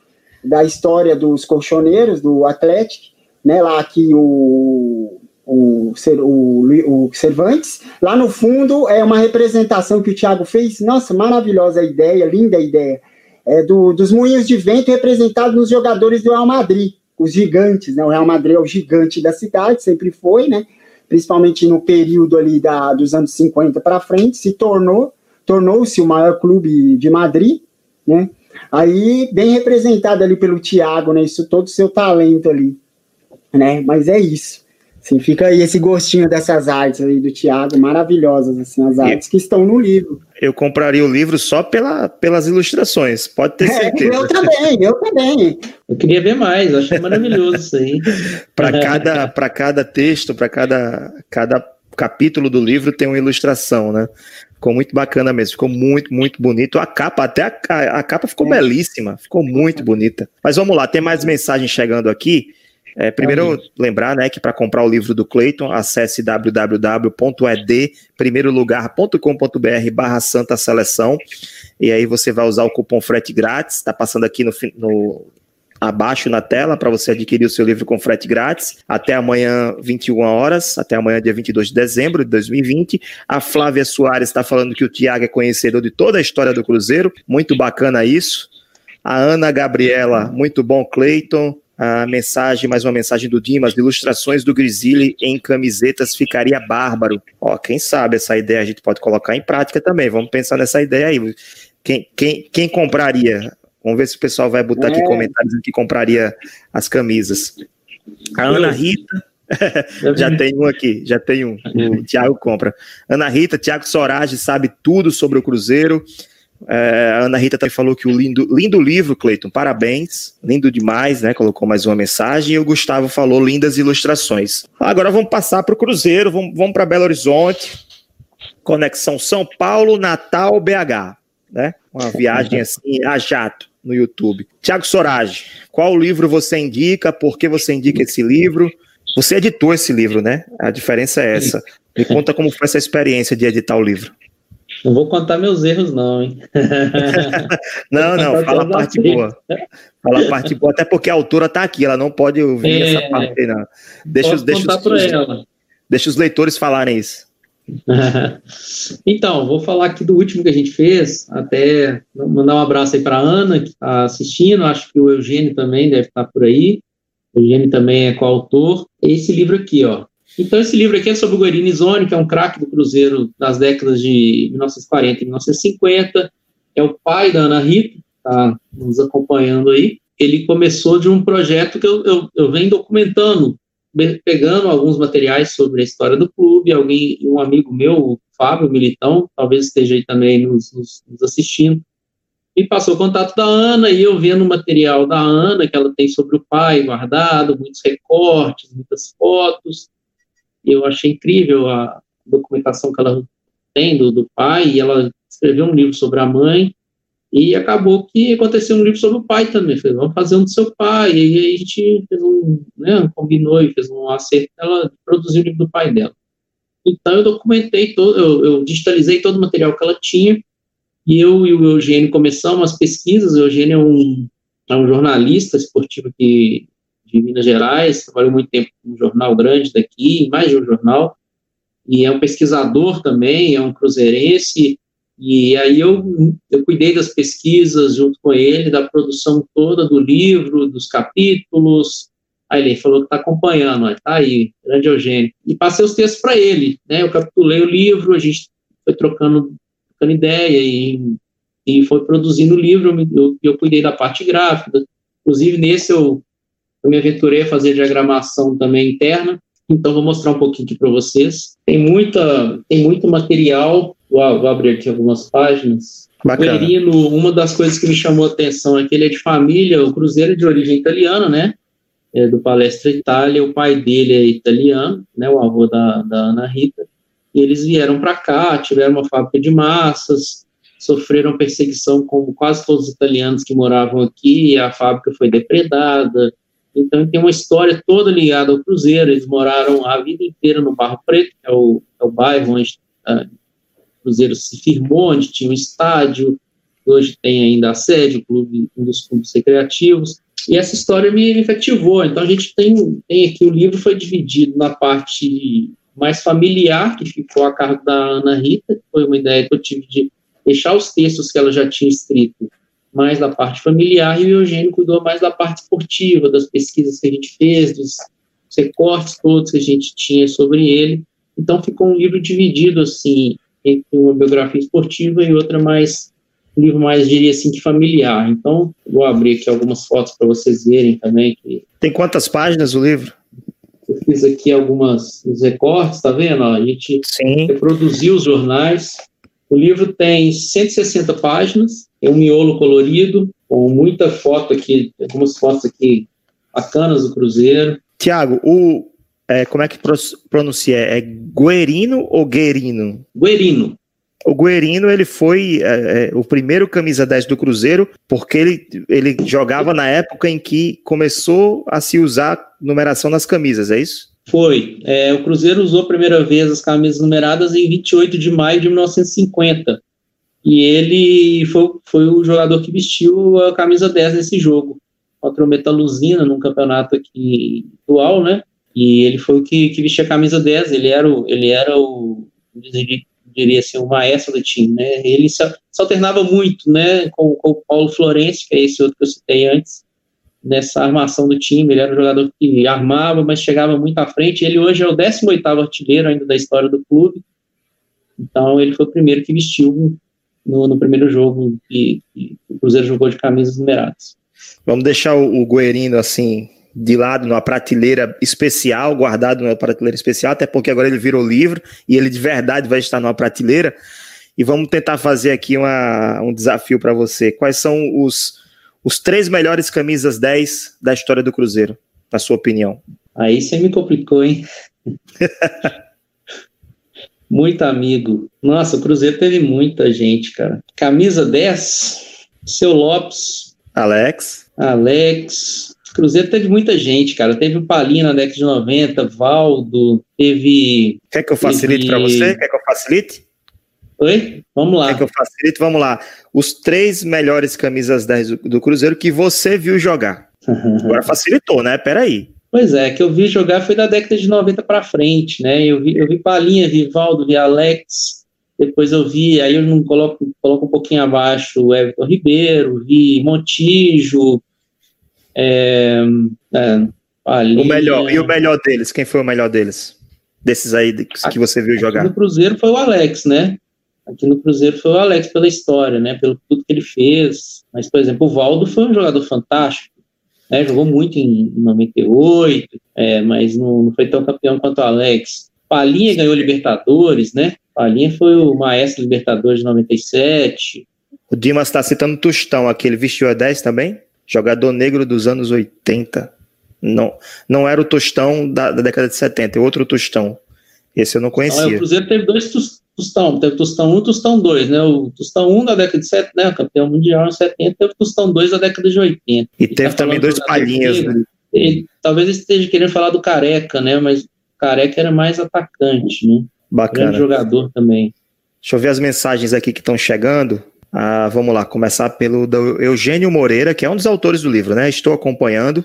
da história dos colchoneiros, do Atlético, né? Lá aqui o o, o, o Cervantes. Lá no fundo é uma representação que o Thiago fez. Nossa, maravilhosa ideia, linda ideia. É do, dos moinhos de vento representados nos jogadores do Real Madrid, os gigantes, né? O Real Madrid é o gigante da cidade, sempre foi, né? principalmente no período ali da, dos anos 50 para frente, se tornou, tornou-se o maior clube de Madrid, né? Aí, bem representado ali pelo Thiago, né? Isso, todo o seu talento ali, né? Mas é isso. Assim, fica aí esse gostinho dessas artes aí do Thiago, maravilhosas, assim, as artes que estão no livro. Eu compraria o livro só pela, pelas ilustrações, pode ter *laughs* certeza. É, eu também, eu também. Eu queria ver mais, achei maravilhoso isso aí. *laughs* para cada, cada texto, para cada, cada capítulo do livro tem uma ilustração, né? Ficou muito bacana mesmo, ficou muito, muito bonito. A capa, até a, a capa ficou é. belíssima, ficou muito bonita. Mas vamos lá, tem mais mensagem chegando aqui. É, primeiro, lembrar né, que para comprar o livro do Clayton, acesse www.edprimeirolugar.com.br barra Santa Seleção. E aí você vai usar o cupom frete grátis, está passando aqui no, no abaixo na tela para você adquirir o seu livro com frete grátis. Até amanhã 21 horas, até amanhã dia 22 de dezembro de 2020. A Flávia Soares está falando que o Tiago é conhecedor de toda a história do Cruzeiro, muito bacana isso. A Ana Gabriela, muito bom, Clayton a mensagem, mais uma mensagem do Dimas, ilustrações do Grizzly em camisetas ficaria bárbaro. Ó, quem sabe essa ideia a gente pode colocar em prática também. Vamos pensar nessa ideia aí. Quem, quem, quem compraria? Vamos ver se o pessoal vai botar é. aqui comentários que compraria as camisas. A Ana Rita. *laughs* já tem um aqui, já tem um. O Thiago compra. Ana Rita, Thiago Sorage sabe tudo sobre o Cruzeiro. É, a Ana Rita também falou que o lindo, lindo livro, Cleiton, parabéns, lindo demais, né? Colocou mais uma mensagem. E o Gustavo falou lindas ilustrações. Agora vamos passar para o Cruzeiro, vamos, vamos para Belo Horizonte, conexão São Paulo, Natal, BH, né? Uma viagem *laughs* assim a jato no YouTube. Tiago Sorage, qual livro você indica? Por que você indica esse livro? Você editou esse livro, né? A diferença é essa. Me conta como foi essa experiência de editar o livro. Não vou contar meus erros, não, hein? *laughs* não, não, fala a parte boa. Fala a parte boa, até porque a autora está aqui, ela não pode ouvir é, essa parte aí, não. Deixa, os, deixa, os, deixa os leitores falarem isso. *laughs* então, vou falar aqui do último que a gente fez, até mandar um abraço aí para Ana, que está assistindo, acho que o Eugênio também deve estar tá por aí. O Eugênio também é coautor. Esse livro aqui, ó, então, esse livro aqui é sobre o Guarini Zoni, que é um craque do Cruzeiro das décadas de 1940 e 1950. É o pai da Ana Rita, está nos acompanhando aí. Ele começou de um projeto que eu, eu, eu venho documentando, pegando alguns materiais sobre a história do clube. Alguém, um amigo meu, o Fábio Militão, talvez esteja aí também nos, nos, nos assistindo, me passou o contato da Ana e eu vendo o material da Ana que ela tem sobre o pai guardado, muitos recortes, muitas fotos eu achei incrível a documentação que ela tem do, do pai, e ela escreveu um livro sobre a mãe, e acabou que aconteceu um livro sobre o pai também. Falei, vamos fazer um do seu pai. E aí a gente fez um, né, combinou e fez um acerto. Ela produziu o livro do pai dela. Então eu documentei todo, eu, eu, digitalizei todo o material que ela tinha. E eu e o Eugênio começamos as pesquisas. O Eugênio é um, é um jornalista esportivo que de Minas Gerais, trabalhou muito tempo um jornal grande daqui, mais de um jornal, e é um pesquisador também, é um cruzeirense, e aí eu, eu cuidei das pesquisas junto com ele, da produção toda do livro, dos capítulos, aí ele falou que está acompanhando, está aí, grande Eugênio, e passei os textos para ele, né, eu capitulei o livro, a gente foi trocando, trocando ideia, e, e foi produzindo o livro, eu, eu cuidei da parte gráfica, inclusive nesse eu eu me aventurei a fazer diagramação também interna, então vou mostrar um pouquinho aqui para vocês. Tem, muita, tem muito material, vou, vou abrir aqui algumas páginas. Bacana. O Erino, uma das coisas que me chamou a atenção é que ele é de família, o Cruzeiro é de origem italiana, né? É do Palestra Itália, o pai dele é italiano, né? O avô da, da Ana Rita. E eles vieram para cá, tiveram uma fábrica de massas, sofreram perseguição como quase todos os italianos que moravam aqui, a fábrica foi depredada, então tem uma história toda ligada ao Cruzeiro. Eles moraram a vida inteira no Barro Preto, que é o, é o bairro onde uh, o Cruzeiro se firmou, onde tinha um estádio. Hoje tem ainda a sede, o clube, um dos clubes recreativos. E essa história me, me cativou. Então a gente tem, tem aqui o livro foi dividido na parte mais familiar, que ficou a cargo da Ana Rita, que foi uma ideia que eu tive de deixar os textos que ela já tinha escrito mais da parte familiar e o Eugênio cuidou mais da parte esportiva, das pesquisas que a gente fez, dos, os recortes todos que a gente tinha sobre ele. Então ficou um livro dividido assim entre uma biografia esportiva e outra mais um livro mais diria assim de familiar. Então vou abrir aqui algumas fotos para vocês verem também. Que... Tem quantas páginas o livro? Eu fiz aqui algumas os recortes, tá vendo? a gente Sim. reproduziu os jornais. O livro tem 160 páginas, é um miolo colorido, com muita foto aqui, algumas fotos aqui bacanas do Cruzeiro. Tiago, o é, como é que pronuncia? É Guerino ou Guerino? Guerino. O Guerino, ele foi é, é, o primeiro camisa 10 do Cruzeiro, porque ele, ele jogava na época em que começou a se usar numeração nas camisas, é isso? Foi. É, o Cruzeiro usou a primeira vez as camisas numeradas em 28 de maio de 1950. E ele foi, foi o jogador que vestiu a camisa 10 nesse jogo, contra o Metaluzina, num campeonato aqui atual, né? E ele foi o que, que vestia a camisa 10, ele era o, ele era o diria assim, o maestro do time, né? Ele se, se alternava muito, né, com, com, o Paulo Florencio, que é esse outro que eu citei antes, nessa armação do time. Ele era um jogador que armava, mas chegava muito à frente. Ele hoje é o 18º artilheiro ainda da história do clube. Então, ele foi o primeiro que vestiu no, no primeiro jogo que, que, o Cruzeiro jogou de camisas numeradas. Vamos deixar o, o Guerino assim de lado numa prateleira especial, guardado numa prateleira especial, até porque agora ele virou livro e ele de verdade vai estar numa prateleira. E vamos tentar fazer aqui uma, um desafio para você. Quais são os, os três melhores camisas 10 da história do Cruzeiro, na sua opinião? Aí você me complicou, hein? *laughs* Muito amigo. Nossa, o Cruzeiro teve muita gente, cara. Camisa 10, seu Lopes. Alex. Alex. Cruzeiro teve muita gente, cara. Teve o Palinha na década de 90, Valdo, teve. Quer que eu facilite teve... para você? Quer que eu facilite? Oi? Vamos lá. Quer que eu facilite? Vamos lá. Os três melhores camisas 10 do, do Cruzeiro que você viu jogar. *laughs* Agora facilitou, né? Peraí. Pois é, que eu vi jogar foi da década de 90 para frente, né? Eu vi, eu vi Palinha, vi Valdo, vi Alex, depois eu vi, aí eu não coloco, coloco um pouquinho abaixo o Everton Ribeiro, vi Montijo, é, é, o melhor, e o melhor deles? Quem foi o melhor deles? Desses aí que você viu jogar? Aqui no Cruzeiro foi o Alex, né? Aqui no Cruzeiro foi o Alex pela história, né? Pelo tudo que ele fez. Mas, por exemplo, o Valdo foi um jogador fantástico. Né? Jogou muito em, 98, é, mas não, não foi tão campeão quanto o Alex. Palinha ganhou Libertadores, né? Palinha foi o maestro Libertadores de 97. O Dimas está citando Tostão aqui, ele vestiu a 10 também? jogador negro dos anos 80. Não, não era o Tostão da, da década de 70, é outro Tostão. Esse eu não conhecia. Ah, o Cruzeiro teve dois Tostão, teve Tostão 1 e Tostão 2, né? O Tostão 1 da década de 70, né? Campeão mundial em 70, teve o Tostão 2 da década de 80. E teve tá também dois palhinhas, né? Ele, talvez ele esteja querendo falar do Careca, né? Mas o Careca era mais atacante, né? Bacana. Grande jogador também. Deixa eu ver as mensagens aqui que estão chegando. Ah, vamos lá, começar pelo Eugênio Moreira, que é um dos autores do livro, né? Estou acompanhando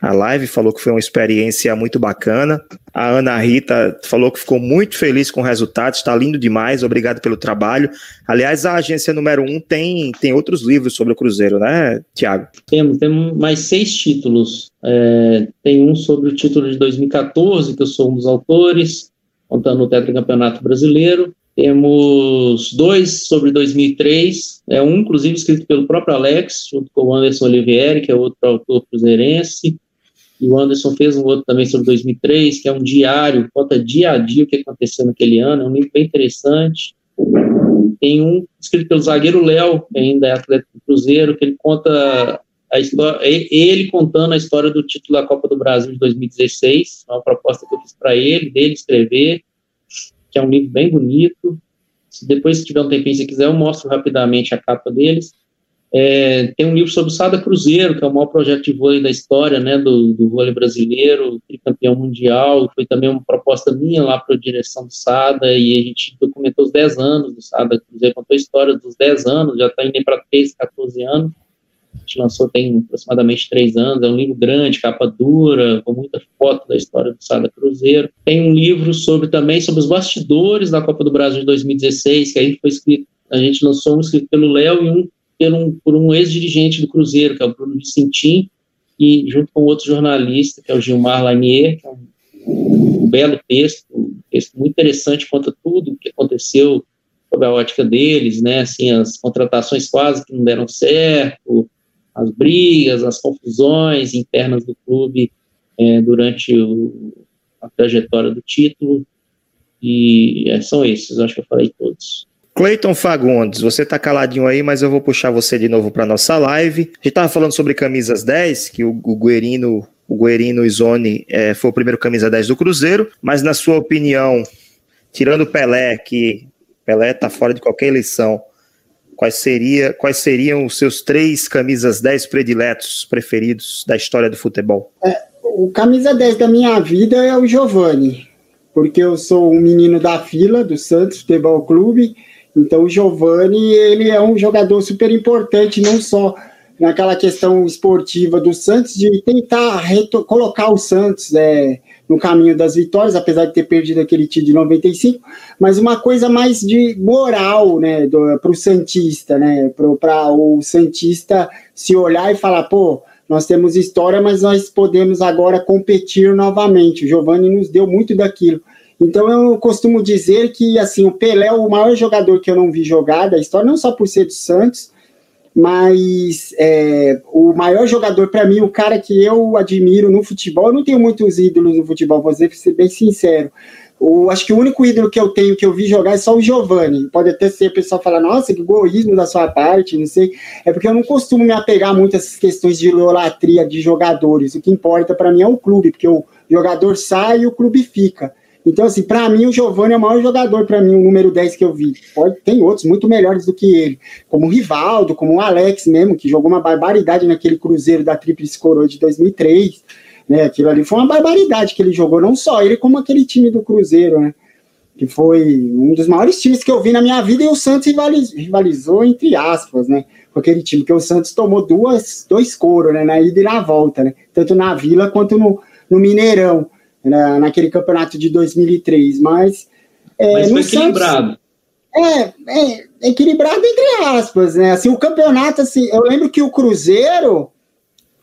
a live, falou que foi uma experiência muito bacana. A Ana Rita falou que ficou muito feliz com o resultado, está lindo demais, obrigado pelo trabalho. Aliás, a agência número um tem, tem outros livros sobre o Cruzeiro, né, Tiago? Temos, temos mais seis títulos. É, tem um sobre o título de 2014, que eu sou um dos autores, contando o tetracampeonato brasileiro. Temos dois sobre 2003, é um inclusive escrito pelo próprio Alex, junto com o Anderson Olivieri, que é outro autor cruzeirense, e o Anderson fez um outro também sobre 2003, que é um diário, conta dia a dia o que aconteceu naquele ano, é um livro bem interessante. Tem um escrito pelo zagueiro Léo, que ainda é atleta do Cruzeiro, que ele conta a história, ele contando a história do título da Copa do Brasil de 2016, uma proposta que eu fiz para ele, dele escrever que é um livro bem bonito. Se depois, se tiver um tempinho, se quiser, eu mostro rapidamente a capa deles. É, tem um livro sobre o Sada Cruzeiro, que é o maior projeto de vôlei da história, né, do, do vôlei brasileiro, tricampeão mundial, foi também uma proposta minha lá para a direção do Sada, e a gente documentou os 10 anos do Sada Cruzeiro, contou a história dos 10 anos, já está indo para 13, 14 anos, a gente lançou tem aproximadamente três anos, é um livro grande, capa dura, com muita foto da história do Sada Cruzeiro. Tem um livro sobre também sobre os bastidores da Copa do Brasil de 2016, que aí foi escrito, a gente lançou um escrito pelo Léo e um, pelo, por um ex-dirigente do Cruzeiro, que é o Bruno Vicentim, e junto com outro jornalista, que é o Gilmar Lanier, que é um, um belo texto, um texto muito interessante, conta tudo o que aconteceu sobre a ótica deles, né, assim, as contratações quase que não deram certo, as brigas, as confusões internas do clube é, durante o, a trajetória do título, e é, são esses, acho que eu falei todos. Cleiton Fagundes, você tá caladinho aí, mas eu vou puxar você de novo para nossa live. A gente tava falando sobre camisas 10, que o, o Guerino, o Guerino Izone é, foi o primeiro camisa 10 do Cruzeiro, mas na sua opinião, tirando Pelé, que Pelé tá fora de qualquer eleição, quais, seria, quais seriam os seus três camisas 10 prediletos, preferidos da história do futebol? É, o camisa 10 da minha vida é o Giovani, porque eu sou um menino da fila do Santos Futebol Clube, então o Giovani, ele é um jogador super importante, não só naquela questão esportiva do Santos, de tentar colocar o Santos é, no caminho das vitórias, apesar de ter perdido aquele título de 95, mas uma coisa mais de moral né, para o Santista, né, para o Santista se olhar e falar, pô, nós temos história, mas nós podemos agora competir novamente. O Giovani nos deu muito daquilo. Então eu costumo dizer que assim o Pelé é o maior jogador que eu não vi jogar da história, não só por ser do Santos, mas é, o maior jogador para mim, o cara que eu admiro no futebol, eu não tenho muitos ídolos no futebol, vou ser bem sincero. O, acho que o único ídolo que eu tenho que eu vi jogar é só o Giovani. Pode até ser o pessoal falar, nossa, que egoísmo da sua parte, não sei. É porque eu não costumo me apegar muito a essas questões de idolatria de jogadores. O que importa para mim é o clube, porque o jogador sai e o clube fica. Então, assim, para mim, o Giovanni é o maior jogador, para mim, o número 10 que eu vi. Pode, tem outros muito melhores do que ele, como o Rivaldo, como o Alex mesmo, que jogou uma barbaridade naquele Cruzeiro da Tríplice Coroa de 2003. Né? Aquilo ali foi uma barbaridade que ele jogou, não só ele, como aquele time do Cruzeiro, né? Que foi um dos maiores times que eu vi na minha vida e o Santos rivalizou, rivalizou entre aspas, né? Com aquele time, que o Santos tomou duas, dois coros, né? Na ida e na volta, né? Tanto na Vila quanto no, no Mineirão na, naquele campeonato de 2003, mas... É, mas foi equilibrado. é, é, equilibrado entre aspas, né? Assim, o campeonato, assim, eu lembro que o Cruzeiro,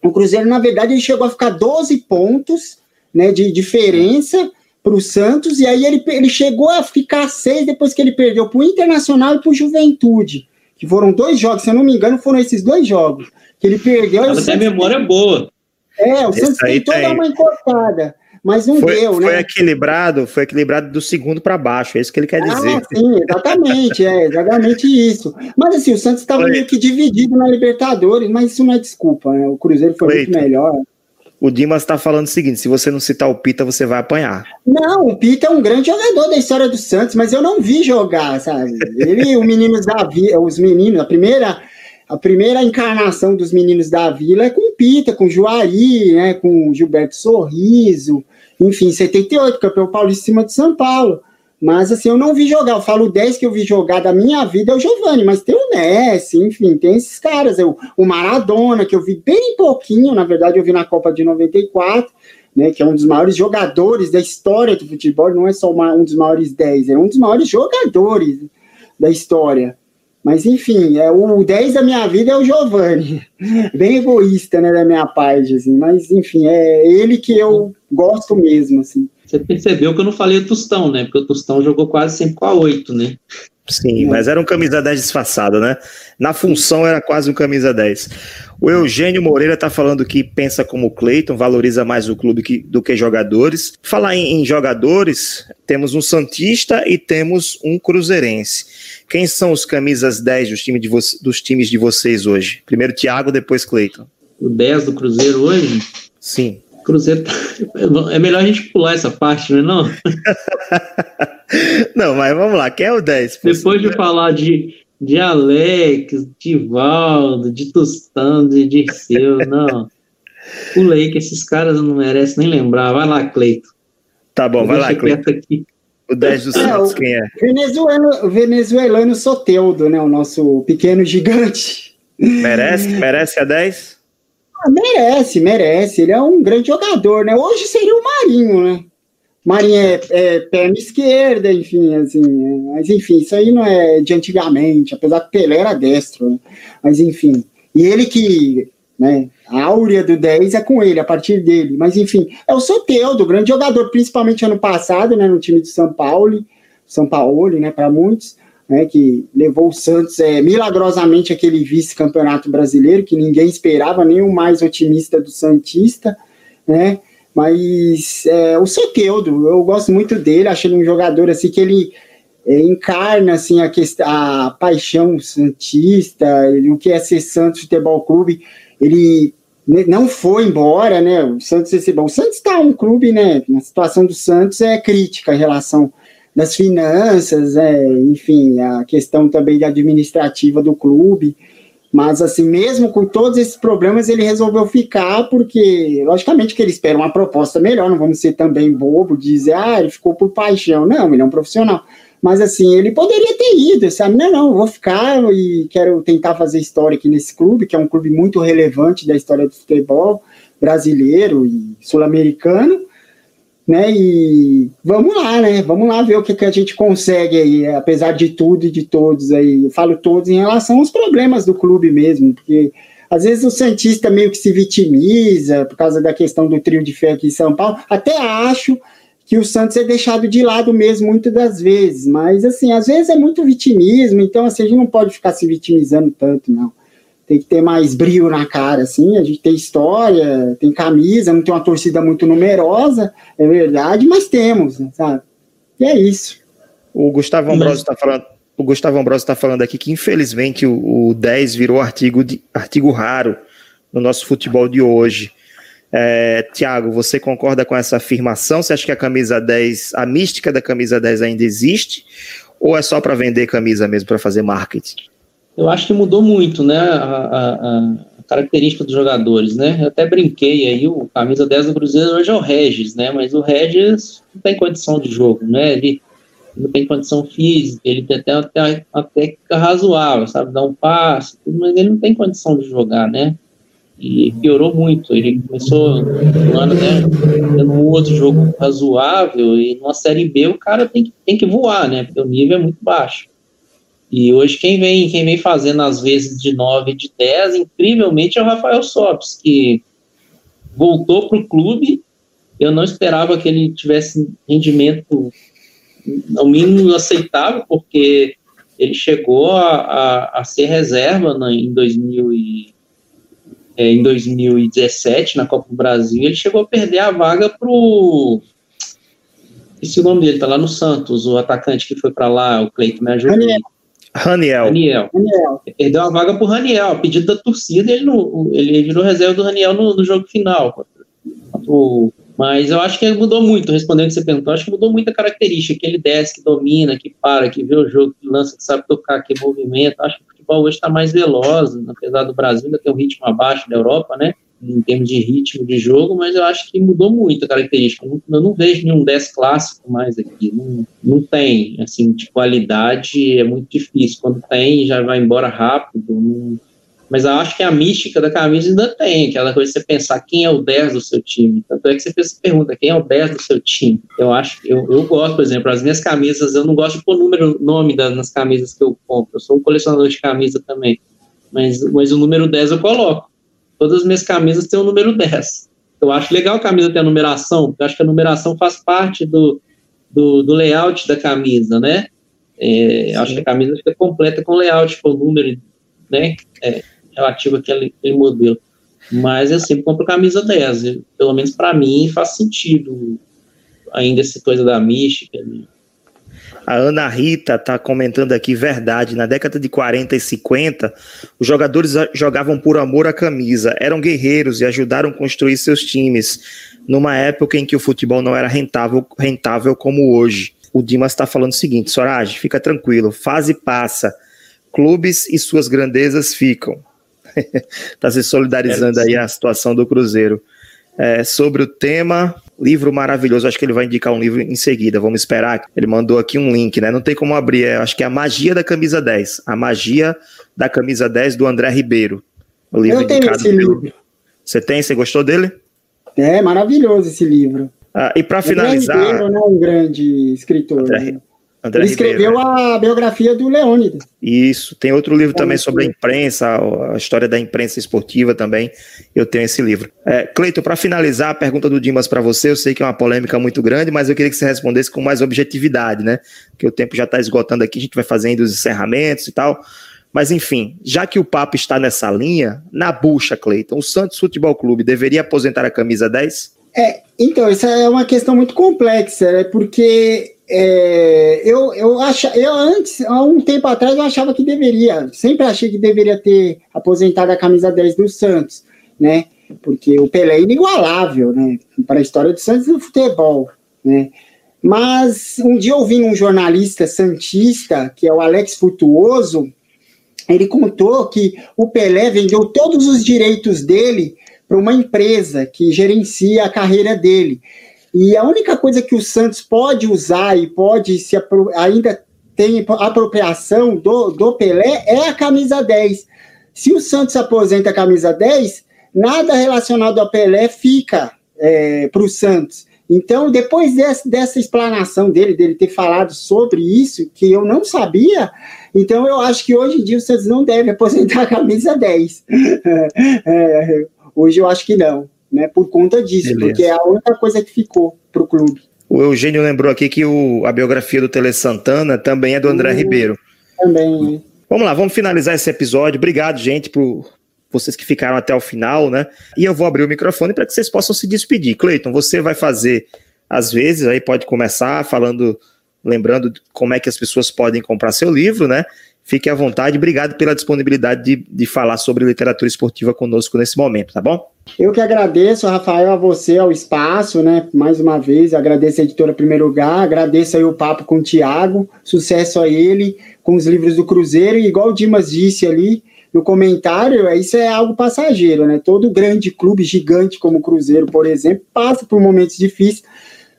o Cruzeiro, na verdade, ele chegou a ficar 12 pontos, né, de diferença para o Santos, e aí ele, ele chegou a ficar seis depois que ele perdeu para o Internacional e para o Juventude, que foram dois jogos, se eu não me engano, foram esses dois jogos que ele perdeu. Ela tem memória boa. É, o Esse Santos tem toda tem... uma encorpada mas não foi, deu, foi né? Foi equilibrado, foi equilibrado do segundo para baixo, é isso que ele quer ah, dizer. Sim, exatamente, é exatamente isso. Mas assim, o Santos estava meio que dividido na Libertadores, mas isso não é desculpa, né? O Cruzeiro foi muito melhor. O Dimas está falando o seguinte: se você não citar o Pita, você vai apanhar. Não, o Pita é um grande jogador da história do Santos, mas eu não vi jogar, sabe? Ele, o Meninos da os meninos, a primeira, a primeira encarnação dos Meninos da Vila é com Pita, com Juari, né, com Gilberto Sorriso, enfim, 78, campeão paulista em cima de São Paulo. Mas assim, eu não vi jogar. Eu falo 10 que eu vi jogar da minha vida é o Giovanni, mas tem o Messi, enfim, tem esses caras. Eu, o Maradona, que eu vi bem pouquinho, na verdade, eu vi na Copa de 94, né? Que é um dos maiores jogadores da história do futebol, não é só uma, um dos maiores 10, é um dos maiores jogadores da história. Mas enfim, é o 10 da minha vida é o Giovanni. *laughs* Bem egoísta, né, da minha parte, assim. Mas enfim, é ele que eu gosto mesmo, assim. Você percebeu que eu não falei o Tostão, né? Porque o Tostão jogou quase sempre com a 8, né? Sim, é. mas era um camisa 10 disfarçado, né? Na função era quase um camisa 10. O Eugênio Moreira tá falando que pensa como o Cleiton, valoriza mais o clube que, do que jogadores. Falar em, em, jogadores, temos um Santista e temos um Cruzeirense. Quem são os camisas 10 dos, time de dos times de vocês hoje? Primeiro Thiago, depois Cleiton. O 10 do Cruzeiro hoje? Sim. Cruzeiro tá... *laughs* É melhor a gente pular essa parte, não é *laughs* não? não, mas vamos lá, quem é o 10? Depois de falar de, de Alex, de Valdo, de Tostão, de Dirceu, *laughs* não. Pulei que esses caras não merecem nem lembrar. Vai lá, Cleito. Tá bom, vai lá, Cleito. Aqui. O 10 do Santos, é, quem é? Venezuelano, venezuelano Soteudo, né? O nosso pequeno gigante. Merece? Merece a 10? Ah, merece, merece. Ele é um grande jogador, né? Hoje seria o Marinho, né? Marinho é, é perna esquerda, enfim, assim. É, mas enfim, isso aí não é de antigamente, apesar que Pelé era destro, né? Mas enfim. E ele que né? A áurea do 10 é com ele, a partir dele. Mas enfim, é o Soteudo, grande jogador, principalmente ano passado, né, no time de São Paulo, São Paulo, né, para muitos, né, que levou o Santos é, milagrosamente aquele vice-campeonato brasileiro que ninguém esperava, nem o mais otimista do Santista, né? Mas é, o Soteudo, eu gosto muito dele, acho ele um jogador assim que ele é, encarna assim a, questão, a paixão santista, o que é ser Santos Futebol Clube ele não foi embora, né? O Santos recebeu. O Santos está um clube, né? Na situação do Santos é crítica em relação das finanças, é, enfim, a questão também administrativa do clube. Mas, assim, mesmo com todos esses problemas, ele resolveu ficar, porque, logicamente, que ele espera uma proposta melhor. Não vamos ser também bobo, dizer, ah, ele ficou por paixão. Não, ele é um profissional. Mas assim, ele poderia ter ido, sabe? Não, não, vou ficar e quero tentar fazer história aqui nesse clube, que é um clube muito relevante da história do futebol brasileiro e sul-americano, né? E vamos lá, né? Vamos lá ver o que, que a gente consegue aí, apesar de tudo e de todos aí. Eu falo todos em relação aos problemas do clube mesmo, porque às vezes o Santista meio que se vitimiza por causa da questão do trio de fé aqui em São Paulo. Até acho, que o Santos é deixado de lado mesmo muitas das vezes, mas assim, às vezes é muito vitimismo, então assim, a gente não pode ficar se vitimizando tanto, não. Tem que ter mais brilho na cara, assim, a gente tem história, tem camisa, não tem uma torcida muito numerosa, é verdade, mas temos, sabe? E é isso. O Gustavo Ambrosio está falando, o Gustavo Ambrosio está falando aqui que infelizmente o, o 10 virou artigo, de, artigo raro no nosso futebol de hoje. É, Tiago, você concorda com essa afirmação? Você acha que a camisa 10, a mística da camisa 10 ainda existe? Ou é só para vender camisa mesmo, para fazer marketing? Eu acho que mudou muito, né? A, a, a, característica dos jogadores, né? Eu até brinquei aí, o camisa 10 do Cruzeiro hoje é o Regis, né? Mas o Regis não tem condição de jogo, né? Ele não tem condição física, ele tem até uma técnica razoável, sabe? Dar um passe, mas ele não tem condição de jogar, né? E piorou muito. Ele começou no ano, né, tendo um outro jogo razoável, e numa Série B o cara tem que, tem que voar, né, porque o nível é muito baixo. E hoje quem vem, quem vem fazendo às vezes de 9 e de 10, incrivelmente, é o Rafael Sobis, que voltou para o clube. Eu não esperava que ele tivesse rendimento ao mínimo aceitável, porque ele chegou a, a, a ser reserva né, em 2000 e é, em 2017, na Copa do Brasil, ele chegou a perder a vaga pro. Esse nome dele tá lá no Santos, o atacante que foi para lá, o Cleiton me ajudou. Raniel. Raniel. Raniel. Perdeu a vaga pro Raniel, a pedido da torcida, ele, não, ele virou reserva do Raniel no, no jogo final. Mas eu acho que mudou muito, respondendo o que você perguntou, acho que mudou muito a característica, que ele desce, que domina, que para, que vê o jogo, que lança, que sabe tocar, que movimenta. Acho que futebol hoje está mais veloz, apesar do Brasil ainda ter um ritmo abaixo da Europa, né? Em termos de ritmo de jogo, mas eu acho que mudou muito a característica. Eu não, eu não vejo nenhum 10 clássico mais aqui. Não, não tem, assim, de qualidade é muito difícil. Quando tem, já vai embora rápido. Não, mas eu acho que a mística da camisa ainda tem, aquela coisa de você pensar quem é o 10 do seu time. Tanto é que você fez essa pergunta, quem é o 10 do seu time? Eu acho, eu, eu gosto, por exemplo, as minhas camisas, eu não gosto de pôr número, nome das, nas camisas que eu compro. Eu sou um colecionador de camisa também. Mas, mas o número 10 eu coloco. Todas as minhas camisas têm o número 10. Eu acho legal a camisa ter a numeração, porque eu acho que a numeração faz parte do, do, do layout da camisa, né? É, acho que a camisa fica completa com layout, com o número, né? É, relativo àquele, àquele modelo. Mas eu sempre compro camisa 10. Pelo menos para mim faz sentido ainda essa coisa da mística. Né? A Ana Rita está comentando aqui, verdade, na década de 40 e 50, os jogadores jogavam por amor à camisa, eram guerreiros e ajudaram a construir seus times, numa época em que o futebol não era rentável, rentável como hoje. O Dimas está falando o seguinte, Sorage, fica tranquilo, fase passa, clubes e suas grandezas ficam. Está *laughs* se solidarizando é, aí a situação do Cruzeiro. É, sobre o tema, livro maravilhoso. Acho que ele vai indicar um livro em seguida. Vamos esperar. Ele mandou aqui um link, né? Não tem como abrir. É, acho que é a magia da camisa 10. A magia da camisa 10 do André Ribeiro. O livro Eu tenho esse pelo... livro. Você tem? Você gostou dele? É maravilhoso esse livro. Ah, e para finalizar. Ribeiro, né? Um grande escritor. André, né? André ele escreveu Ribeiro. a biografia do Leônidas. Isso. Tem outro livro também sobre a imprensa, a história da imprensa esportiva também. Eu tenho esse livro. É, Cleito, para finalizar a pergunta do Dimas para você, eu sei que é uma polêmica muito grande, mas eu queria que você respondesse com mais objetividade, né? Porque o tempo já está esgotando aqui, a gente vai fazendo os encerramentos e tal. Mas enfim, já que o papo está nessa linha, na bucha, Cleiton, o Santos Futebol Clube deveria aposentar a camisa 10? É, então, isso é uma questão muito complexa, né? Porque é, eu, eu, acho, eu antes, há um tempo atrás, eu achava que deveria, sempre achei que deveria ter aposentado a camisa 10 do Santos, né? Porque o Pelé é inigualável, né? Para a história do Santos do futebol, né? Mas um dia eu vi um jornalista santista, que é o Alex Futuoso, ele contou que o Pelé vendeu todos os direitos dele para uma empresa que gerencia a carreira dele. E a única coisa que o Santos pode usar e pode se ainda tem apropriação do, do Pelé é a camisa 10. Se o Santos aposenta a camisa 10, nada relacionado ao Pelé fica é, para o Santos. Então, depois dessa, dessa explanação dele, dele ter falado sobre isso, que eu não sabia, então eu acho que hoje em dia o Santos não deve *laughs* aposentar a camisa 10. *laughs* é, hoje eu acho que não, né? Por conta disso, Beleza. porque é a única coisa que ficou para o clube. O Eugênio lembrou aqui que o, a biografia do Tele Santana também é do André Ribeiro. Também. Vamos lá, vamos finalizar esse episódio. Obrigado, gente, por vocês que ficaram até o final, né? E eu vou abrir o microfone para que vocês possam se despedir. Cleiton, você vai fazer às vezes, aí pode começar falando, lembrando como é que as pessoas podem comprar seu livro, né? Fique à vontade. Obrigado pela disponibilidade de, de falar sobre literatura esportiva conosco nesse momento, tá bom? Eu que agradeço, Rafael, a você, ao espaço, né? Mais uma vez, agradeço a editora Primeiro Lugar, agradeço aí o papo com o Tiago, sucesso a ele com os livros do Cruzeiro, e igual o Dimas disse ali, no comentário, é, isso é algo passageiro, né? Todo grande clube gigante como o Cruzeiro, por exemplo, passa por momentos difíceis,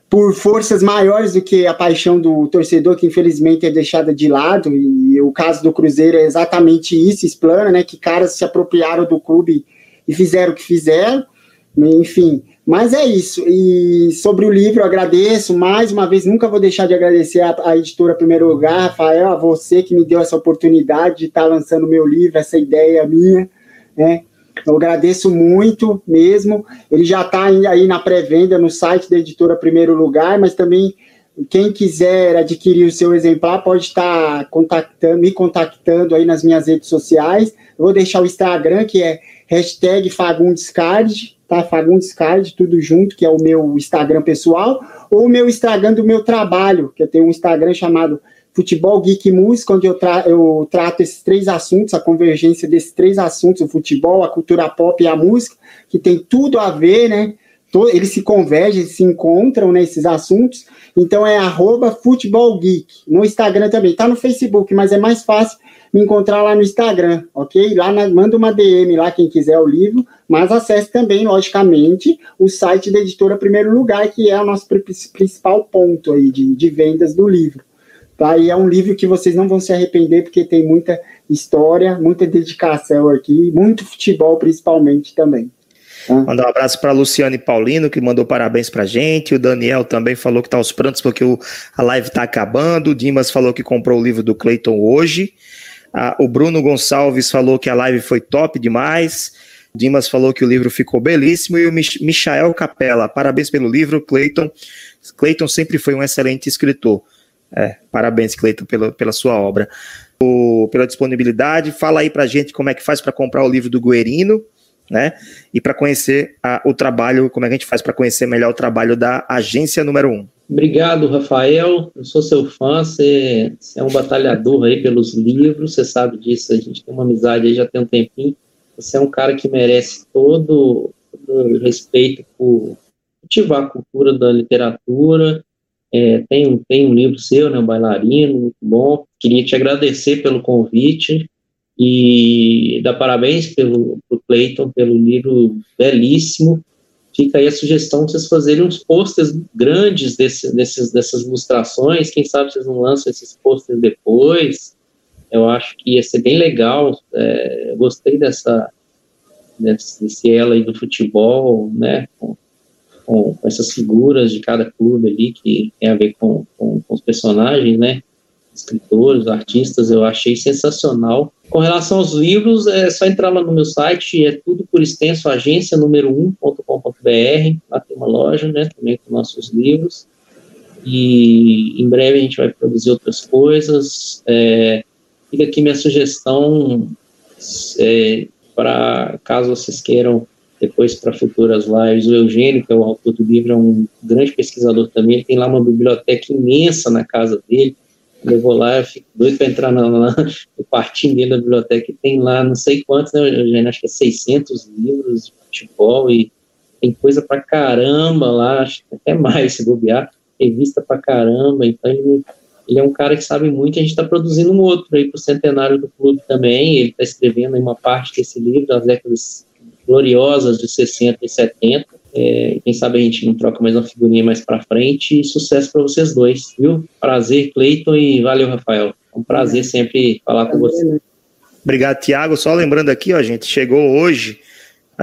por forças maiores do que a paixão do torcedor, que infelizmente é deixada de lado, e o caso do Cruzeiro é exatamente isso, explana, né? Que caras se apropriaram do clube e fizeram o que fizeram, enfim, mas é isso. E sobre o livro, agradeço mais uma vez. Nunca vou deixar de agradecer a, a editora Primeiro Lugar, Rafael, a você que me deu essa oportunidade de estar lançando meu livro, essa ideia minha. Né? Eu agradeço muito mesmo. Ele já está aí na pré-venda no site da editora Primeiro Lugar, mas também quem quiser adquirir o seu exemplar pode estar contactando, me contactando aí nas minhas redes sociais. Eu vou deixar o Instagram, que é hashtag Fagundescard, tá? Fagundes Card, tudo junto, que é o meu Instagram pessoal, ou o meu Instagram do meu trabalho, que eu tenho um Instagram chamado Futebol Geek Música, onde eu, tra eu trato esses três assuntos, a convergência desses três assuntos, o futebol, a cultura pop e a música, que tem tudo a ver, né? Eles se convergem, se encontram nesses né, assuntos. Então é arroba Futebol Geek. No Instagram também, tá no Facebook, mas é mais fácil me encontrar lá no Instagram, ok? Lá na, manda uma DM lá quem quiser o livro, mas acesse também, logicamente, o site da editora Primeiro Lugar, que é o nosso principal ponto aí de, de vendas do livro. Tá? E é um livro que vocês não vão se arrepender, porque tem muita história, muita dedicação aqui, muito futebol principalmente também. Tá? Mandar um abraço para Luciane Paulino, que mandou parabéns para gente. O Daniel também falou que está aos prantos porque o, a live está acabando. O Dimas falou que comprou o livro do Clayton hoje. Ah, o Bruno Gonçalves falou que a live foi top demais. O Dimas falou que o livro ficou belíssimo. E o Michael Capella, parabéns pelo livro, Clayton. Clayton sempre foi um excelente escritor. É, parabéns, Cleiton, pela, pela sua obra. O, pela disponibilidade. Fala aí pra gente como é que faz para comprar o livro do Guerino, né? E para conhecer a, o trabalho, como é que a gente faz para conhecer melhor o trabalho da agência número 1. Obrigado, Rafael. Eu sou seu fã, você, é um batalhador aí pelos livros, você sabe disso, a gente tem uma amizade aí já tem um tempinho. Você é um cara que merece todo, o respeito por cultivar a cultura da literatura. É, tem, tem um livro seu, né, bailarino, muito bom. Queria te agradecer pelo convite e dar parabéns pelo pro Clayton pelo livro belíssimo fica aí a sugestão de vocês fazerem uns posters grandes desse, desses, dessas ilustrações. Quem sabe vocês não lançam esses posters depois. Eu acho que ia ser bem legal. É, gostei dessa desse, desse ela aí do futebol, né? Com, com, essas figuras de cada clube ali que tem a ver com, com, com os personagens, né? escritores, artistas, eu achei sensacional. Com relação aos livros, é só entrar lá no meu site, é tudo por extenso, agência número 1.com.br, lá tem uma loja, né, também com nossos livros, e em breve a gente vai produzir outras coisas. É, fica aqui minha sugestão é, para caso vocês queiram depois para futuras lives. O Eugênio, que é o autor do livro, é um grande pesquisador também. Ele tem lá uma biblioteca imensa na casa dele. Eu vou lá, eu fico doido para entrar na, no quartinho dele da biblioteca. E tem lá não sei quantos, né, Eugênio? Acho que é 600 livros de futebol e tem coisa para caramba lá, acho que até mais se bobear. Revista para caramba. Então ele, ele é um cara que sabe muito. A gente está produzindo um outro aí para o centenário do clube também. Ele está escrevendo uma parte desse livro das décadas gloriosas de 60 e 70. É, quem sabe a gente não troca mais uma figurinha mais para frente. E sucesso para vocês dois, viu? Prazer, Cleiton, e valeu, Rafael. É um prazer sempre falar com você. Obrigado, Tiago. Só lembrando aqui, ó, gente, chegou hoje,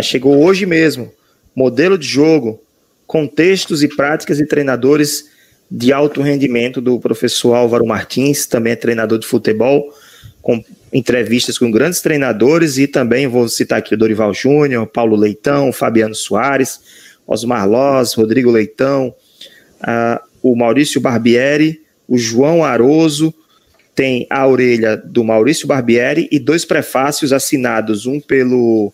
chegou hoje mesmo, modelo de jogo, contextos e práticas de treinadores de alto rendimento do professor Álvaro Martins, também é treinador de futebol, com entrevistas com grandes treinadores e também vou citar aqui o Dorival Júnior, Paulo Leitão, Fabiano Soares, Osmar Loz, Rodrigo Leitão, uh, o Maurício Barbieri, o João Aroso, tem a orelha do Maurício Barbieri e dois prefácios assinados, um pelo.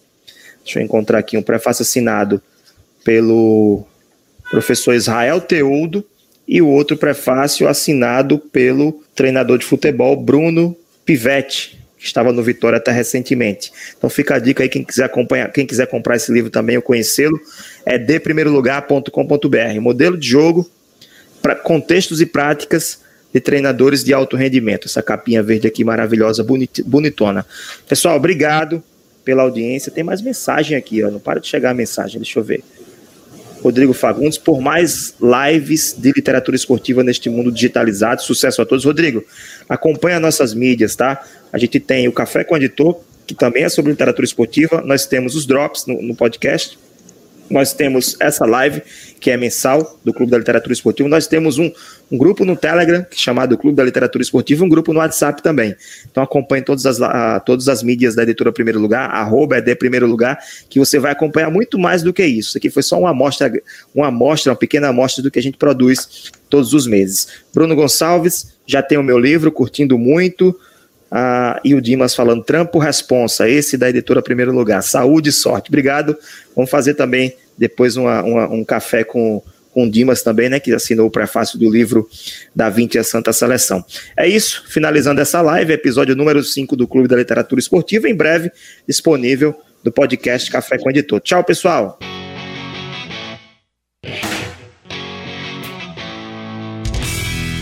Deixa eu encontrar aqui, um prefácio assinado pelo professor Israel Teudo e o outro prefácio assinado pelo treinador de futebol Bruno Pivetti, que estava no Vitória até recentemente. Então fica a dica aí, quem quiser acompanhar, quem quiser comprar esse livro também ou conhecê-lo, é deprimeirolugar.com.br. Modelo de jogo para contextos e práticas de treinadores de alto rendimento. Essa capinha verde aqui maravilhosa, bonitona. Pessoal, obrigado pela audiência. Tem mais mensagem aqui, ó. Não para de chegar a mensagem, deixa eu ver. Rodrigo Fagundes, por mais lives de literatura esportiva neste mundo digitalizado. Sucesso a todos. Rodrigo, acompanha nossas mídias, tá? A gente tem o Café com o Editor, que também é sobre literatura esportiva. Nós temos os drops no, no podcast. Nós temos essa live, que é mensal, do Clube da Literatura Esportiva. Nós temos um, um grupo no Telegram, é chamado Clube da Literatura Esportiva, e um grupo no WhatsApp também. Então acompanhe todas as, a, todas as mídias da Editora Primeiro Lugar, arroba ED Primeiro Lugar, que você vai acompanhar muito mais do que isso. Isso aqui foi só uma amostra, uma amostra, uma pequena amostra do que a gente produz todos os meses. Bruno Gonçalves, já tem o meu livro, curtindo muito. Ah, e o Dimas falando, trampo responsa, esse da editora Primeiro Lugar. Saúde e sorte. Obrigado. Vamos fazer também depois uma, uma, um café com, com o Dimas também, né? Que assinou o prefácio do livro Da Vinte a Santa Seleção. É isso, finalizando essa live, episódio número 5 do Clube da Literatura Esportiva, em breve disponível do podcast Café com Editor. Tchau, pessoal!